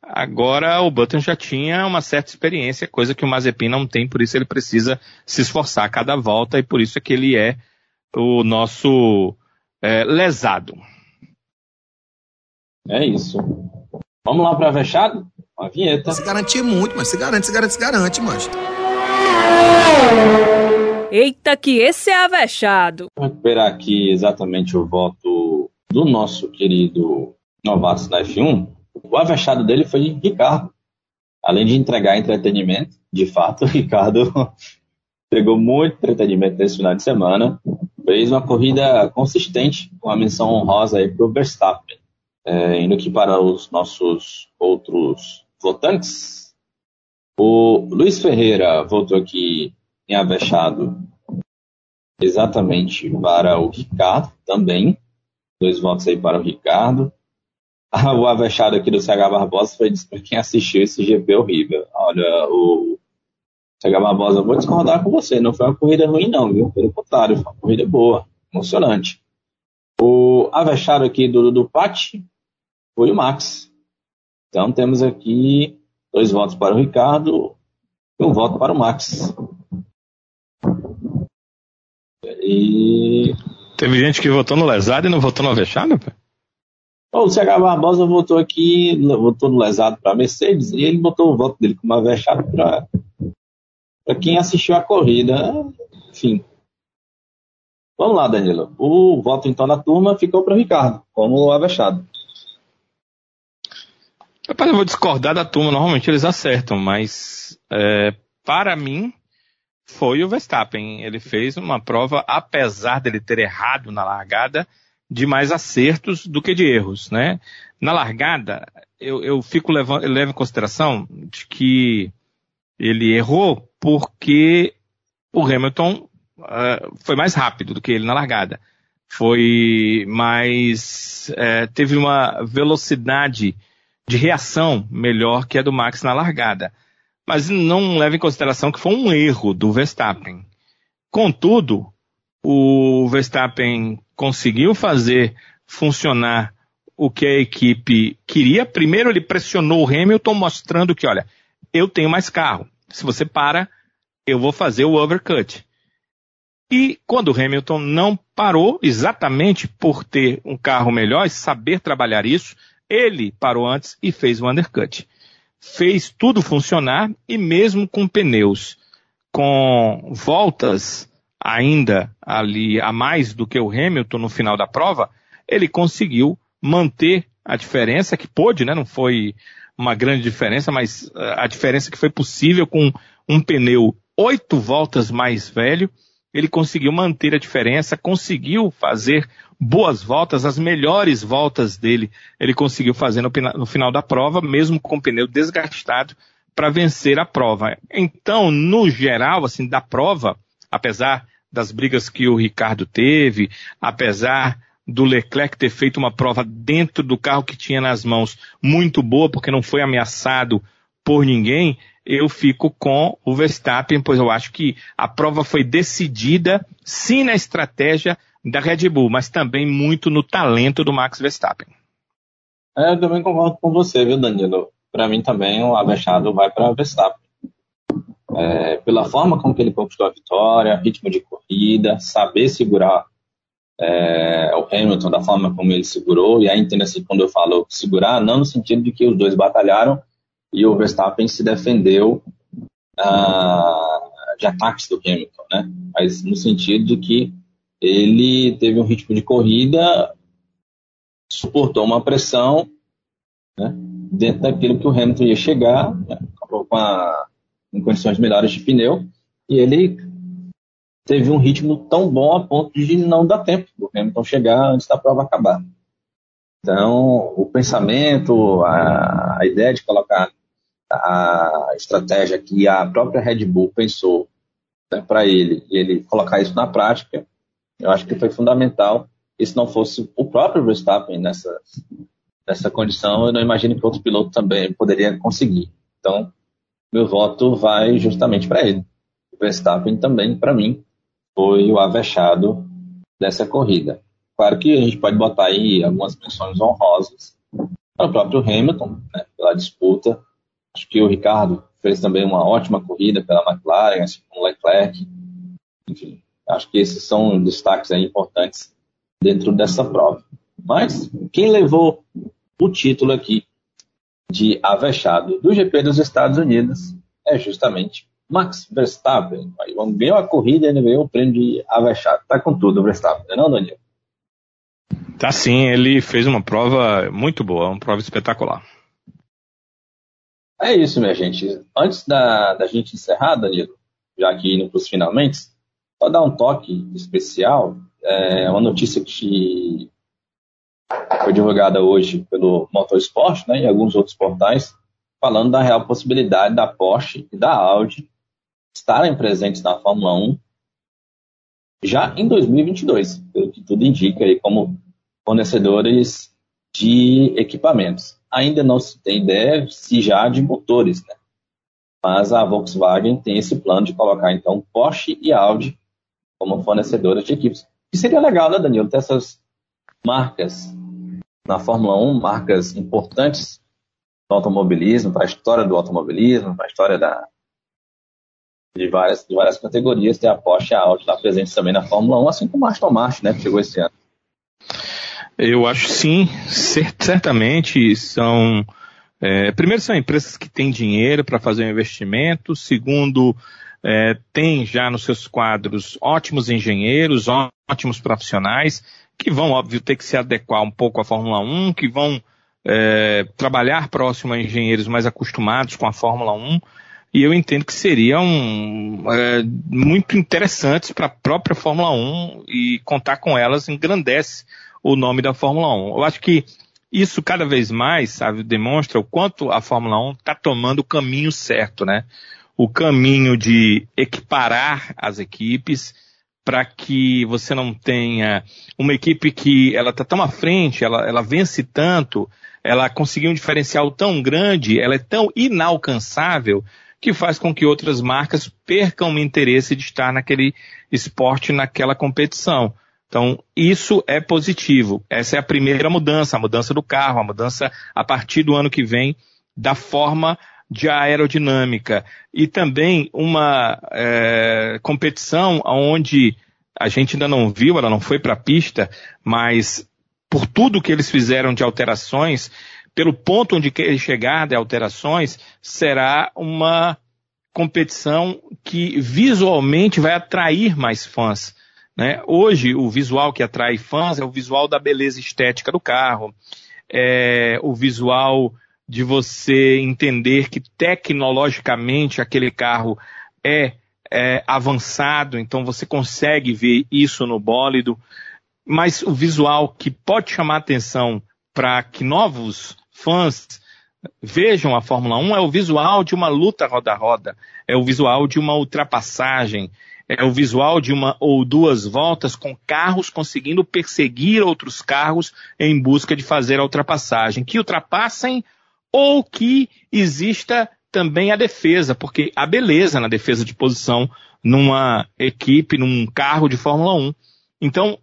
Agora o Button já tinha uma certa experiência, coisa que o Mazepin não tem, por isso ele precisa se esforçar a cada volta e por isso é que ele é o nosso é, lesado. É isso. Vamos lá para fechado? Uma vinheta. Se garantir muito, mas se garante, se garante, se garante, mas. Eita, que esse é avexado. Vou recuperar aqui exatamente o voto do nosso querido novato da F1. O avexado dele foi Ricardo. Além de entregar entretenimento, de fato, o Ricardo pegou muito entretenimento nesse final de semana. Fez uma corrida consistente, com a menção honrosa aí para o Verstappen. É, indo aqui para os nossos outros votantes. O Luiz Ferreira votou aqui avexado exatamente para o Ricardo também. Dois votos aí para o Ricardo. o avexado aqui do CH Barbosa foi para quem assistiu esse GP horrível. Olha, o CH Barbosa, eu vou discordar com você. Não foi uma corrida ruim, não, viu? Pelo contrário, foi uma corrida boa, emocionante. O avexado aqui do, do Pati foi o Max. Então temos aqui dois votos para o Ricardo e um voto para o Max. E. Teve gente que votou no lesado e não votou no avexado, pô? O CH Barbosa votou aqui, votou no lesado para Mercedes e ele botou o voto dele como avexado para quem assistiu a corrida. Enfim. Vamos lá, Danilo. O voto então da turma ficou para o Ricardo, como avexado. Rapaz, eu vou discordar da turma. Normalmente eles acertam, mas é, para mim, foi o Verstappen. Ele fez uma prova, apesar dele ter errado na largada, de mais acertos do que de erros, né? Na largada, eu, eu fico levando, eu levo em consideração de que ele errou porque o Hamilton uh, foi mais rápido do que ele na largada. Foi mais, uh, teve uma velocidade de reação melhor que a do Max na largada mas não leva em consideração que foi um erro do Verstappen. Contudo, o Verstappen conseguiu fazer funcionar o que a equipe queria. Primeiro, ele pressionou o Hamilton, mostrando que, olha, eu tenho mais carro. Se você para, eu vou fazer o overcut. E quando o Hamilton não parou, exatamente por ter um carro melhor e saber trabalhar isso, ele parou antes e fez o undercut fez tudo funcionar e mesmo com pneus com voltas ainda ali a mais do que o Hamilton no final da prova, ele conseguiu manter a diferença que pôde, né? Não foi uma grande diferença, mas eh, a diferença que foi possível com um pneu oito voltas mais velho, ele conseguiu manter a diferença, conseguiu fazer boas voltas, as melhores voltas dele ele conseguiu fazer no, no final da prova, mesmo com o pneu desgastado, para vencer a prova. Então, no geral, assim, da prova, apesar das brigas que o Ricardo teve, apesar do Leclerc ter feito uma prova dentro do carro que tinha nas mãos muito boa, porque não foi ameaçado por ninguém, eu fico com o Verstappen, pois eu acho que a prova foi decidida sim na estratégia da Red Bull, mas também muito no talento do Max Verstappen. É, eu também concordo com você, viu, Danilo? Para mim também o Avechado vai para Verstappen. É, pela forma como ele conquistou a vitória, ritmo de corrida, saber segurar é, o Hamilton da forma como ele segurou, e aí entenda-se quando eu falo segurar, não no sentido de que os dois batalharam e o Verstappen se defendeu uh, de ataques do Hamilton, né? Mas no sentido de que ele teve um ritmo de corrida, suportou uma pressão, né? Dentro daquilo que o Hamilton ia chegar, né? com, a, condições melhores de pneu, e ele teve um ritmo tão bom a ponto de não dar tempo do Hamilton chegar antes da prova acabar. Então, o pensamento, a, a ideia de colocar a estratégia que a própria Red Bull pensou né, para ele e ele colocar isso na prática, eu acho que foi fundamental. E se não fosse o próprio Verstappen nessa, nessa condição, eu não imagino que outro piloto também poderia conseguir. Então, meu voto vai justamente para ele. O Verstappen também, para mim, foi o avexado dessa corrida. Claro que a gente pode botar aí algumas menções honrosas para o próprio Hamilton, né, pela disputa Acho que o Ricardo fez também uma ótima corrida pela McLaren, assim como o Leclerc. Enfim, acho que esses são destaques importantes dentro dessa prova. Mas quem levou o título aqui de avexado do GP dos Estados Unidos é justamente Max Verstappen. Ganhou a corrida e ele ganhou o prêmio de avexado. Tá com tudo o Verstappen, não, é Daniel? Tá sim, ele fez uma prova muito boa, uma prova espetacular. É isso, minha gente. Antes da, da gente encerrar, Danilo, já aqui indo para os finalmente, só dar um toque especial. É uma notícia que foi divulgada hoje pelo Motorsport né, e alguns outros portais, falando da real possibilidade da Porsche e da Audi estarem presentes na Fórmula 1 já em 2022, pelo que tudo indica aí como fornecedores de equipamentos ainda não se tem ideia se já de motores, né? Mas a Volkswagen tem esse plano de colocar então Porsche e Audi como fornecedoras de equipes. E seria legal, né, Danilo, ter essas marcas na Fórmula 1, marcas importantes do automobilismo, para a história do automobilismo, para a história da, de, várias, de várias categorias, ter a Porsche e a Audi lá presentes também na Fórmula 1, assim como a Aston Martin, né, que chegou esse ano. Eu acho sim, certamente são. É, primeiro, são empresas que têm dinheiro para fazer um investimento. Segundo, é, tem já nos seus quadros ótimos engenheiros, ótimos profissionais, que vão, óbvio, ter que se adequar um pouco à Fórmula 1, que vão é, trabalhar próximo a engenheiros mais acostumados com a Fórmula 1. E eu entendo que seriam é, muito interessantes para a própria Fórmula 1 e contar com elas engrandece o nome da Fórmula 1. Eu acho que isso cada vez mais, sabe, demonstra o quanto a Fórmula 1 está tomando o caminho certo, né? O caminho de equiparar as equipes para que você não tenha uma equipe que ela está tão à frente, ela, ela vence tanto, ela conseguiu um diferencial tão grande, ela é tão inalcançável que faz com que outras marcas percam o interesse de estar naquele esporte, naquela competição. Então, isso é positivo. Essa é a primeira mudança, a mudança do carro, a mudança a partir do ano que vem da forma de aerodinâmica. E também uma é, competição onde a gente ainda não viu, ela não foi para a pista, mas por tudo que eles fizeram de alterações, pelo ponto onde quer chegar de alterações, será uma competição que visualmente vai atrair mais fãs. Né? Hoje, o visual que atrai fãs é o visual da beleza estética do carro, é o visual de você entender que tecnologicamente aquele carro é, é avançado, então você consegue ver isso no bólido, mas o visual que pode chamar atenção para que novos fãs vejam a Fórmula 1 é o visual de uma luta roda a roda, é o visual de uma ultrapassagem, é o visual de uma ou duas voltas com carros conseguindo perseguir outros carros em busca de fazer a ultrapassagem, que ultrapassem ou que exista também a defesa, porque há beleza na defesa de posição numa equipe, num carro de Fórmula 1. Então,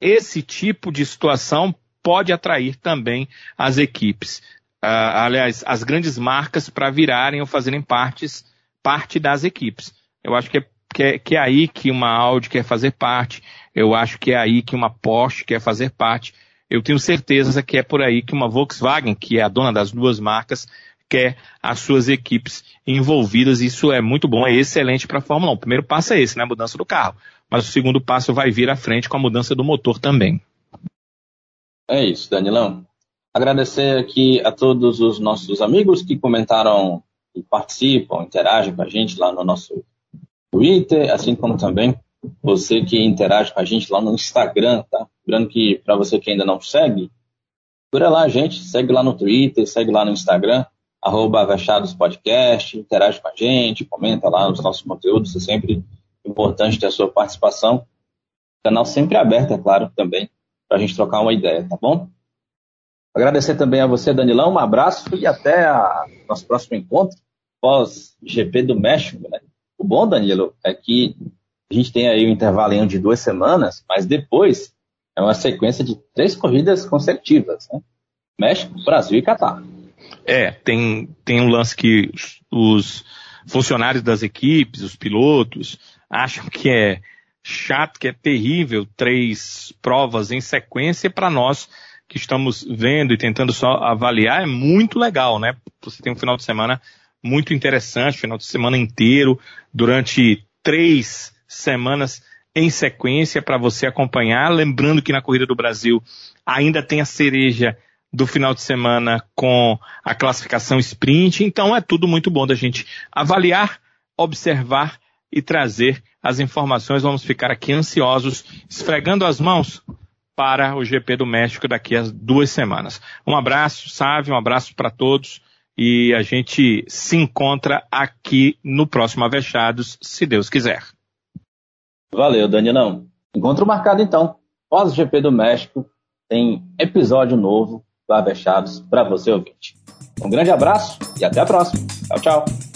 esse tipo de situação pode atrair também as equipes. Uh, aliás, as grandes marcas para virarem ou fazerem partes, parte das equipes. Eu acho que é, que, é, que é aí que uma Audi quer fazer parte, eu acho que é aí que uma Porsche quer fazer parte, eu tenho certeza que é por aí que uma Volkswagen, que é a dona das duas marcas, quer as suas equipes envolvidas. Isso é muito bom, é excelente para a Fórmula 1. O primeiro passo é esse, né? A mudança do carro. Mas o segundo passo vai vir à frente com a mudança do motor também. É isso, Danilão. Agradecer aqui a todos os nossos amigos que comentaram e participam, interagem com a gente lá no nosso Twitter, assim como também você que interage com a gente lá no Instagram, tá? Lembrando que para você que ainda não segue, procura lá a gente, segue lá no Twitter, segue lá no Instagram, arroba Podcast, interage com a gente, comenta lá os nossos conteúdos, é sempre importante ter a sua participação. Canal sempre aberto, é claro, também, para a gente trocar uma ideia, tá bom? Agradecer também a você, Danilão, um abraço e até o nosso próximo encontro, pós GP do México, né? O bom, Danilo, é que a gente tem aí um intervalo de duas semanas, mas depois é uma sequência de três corridas consecutivas, né? México, Brasil e Catar. É, tem, tem um lance que os funcionários das equipes, os pilotos, acham que é chato, que é terrível, três provas em sequência para nós que estamos vendo e tentando só avaliar, é muito legal, né? Você tem um final de semana muito interessante, final de semana inteiro, durante três semanas em sequência para você acompanhar. Lembrando que na Corrida do Brasil ainda tem a cereja do final de semana com a classificação sprint. Então é tudo muito bom da gente avaliar, observar e trazer as informações. Vamos ficar aqui ansiosos, esfregando as mãos para o GP do México daqui a duas semanas. Um abraço, Sávio, um abraço para todos e a gente se encontra aqui no próximo Avechados, se Deus quiser. Valeu, Danilão. Encontro marcado então. Pós-GP do México, tem episódio novo do Avechados para você ouvinte. Um grande abraço e até a próxima. Tchau, tchau.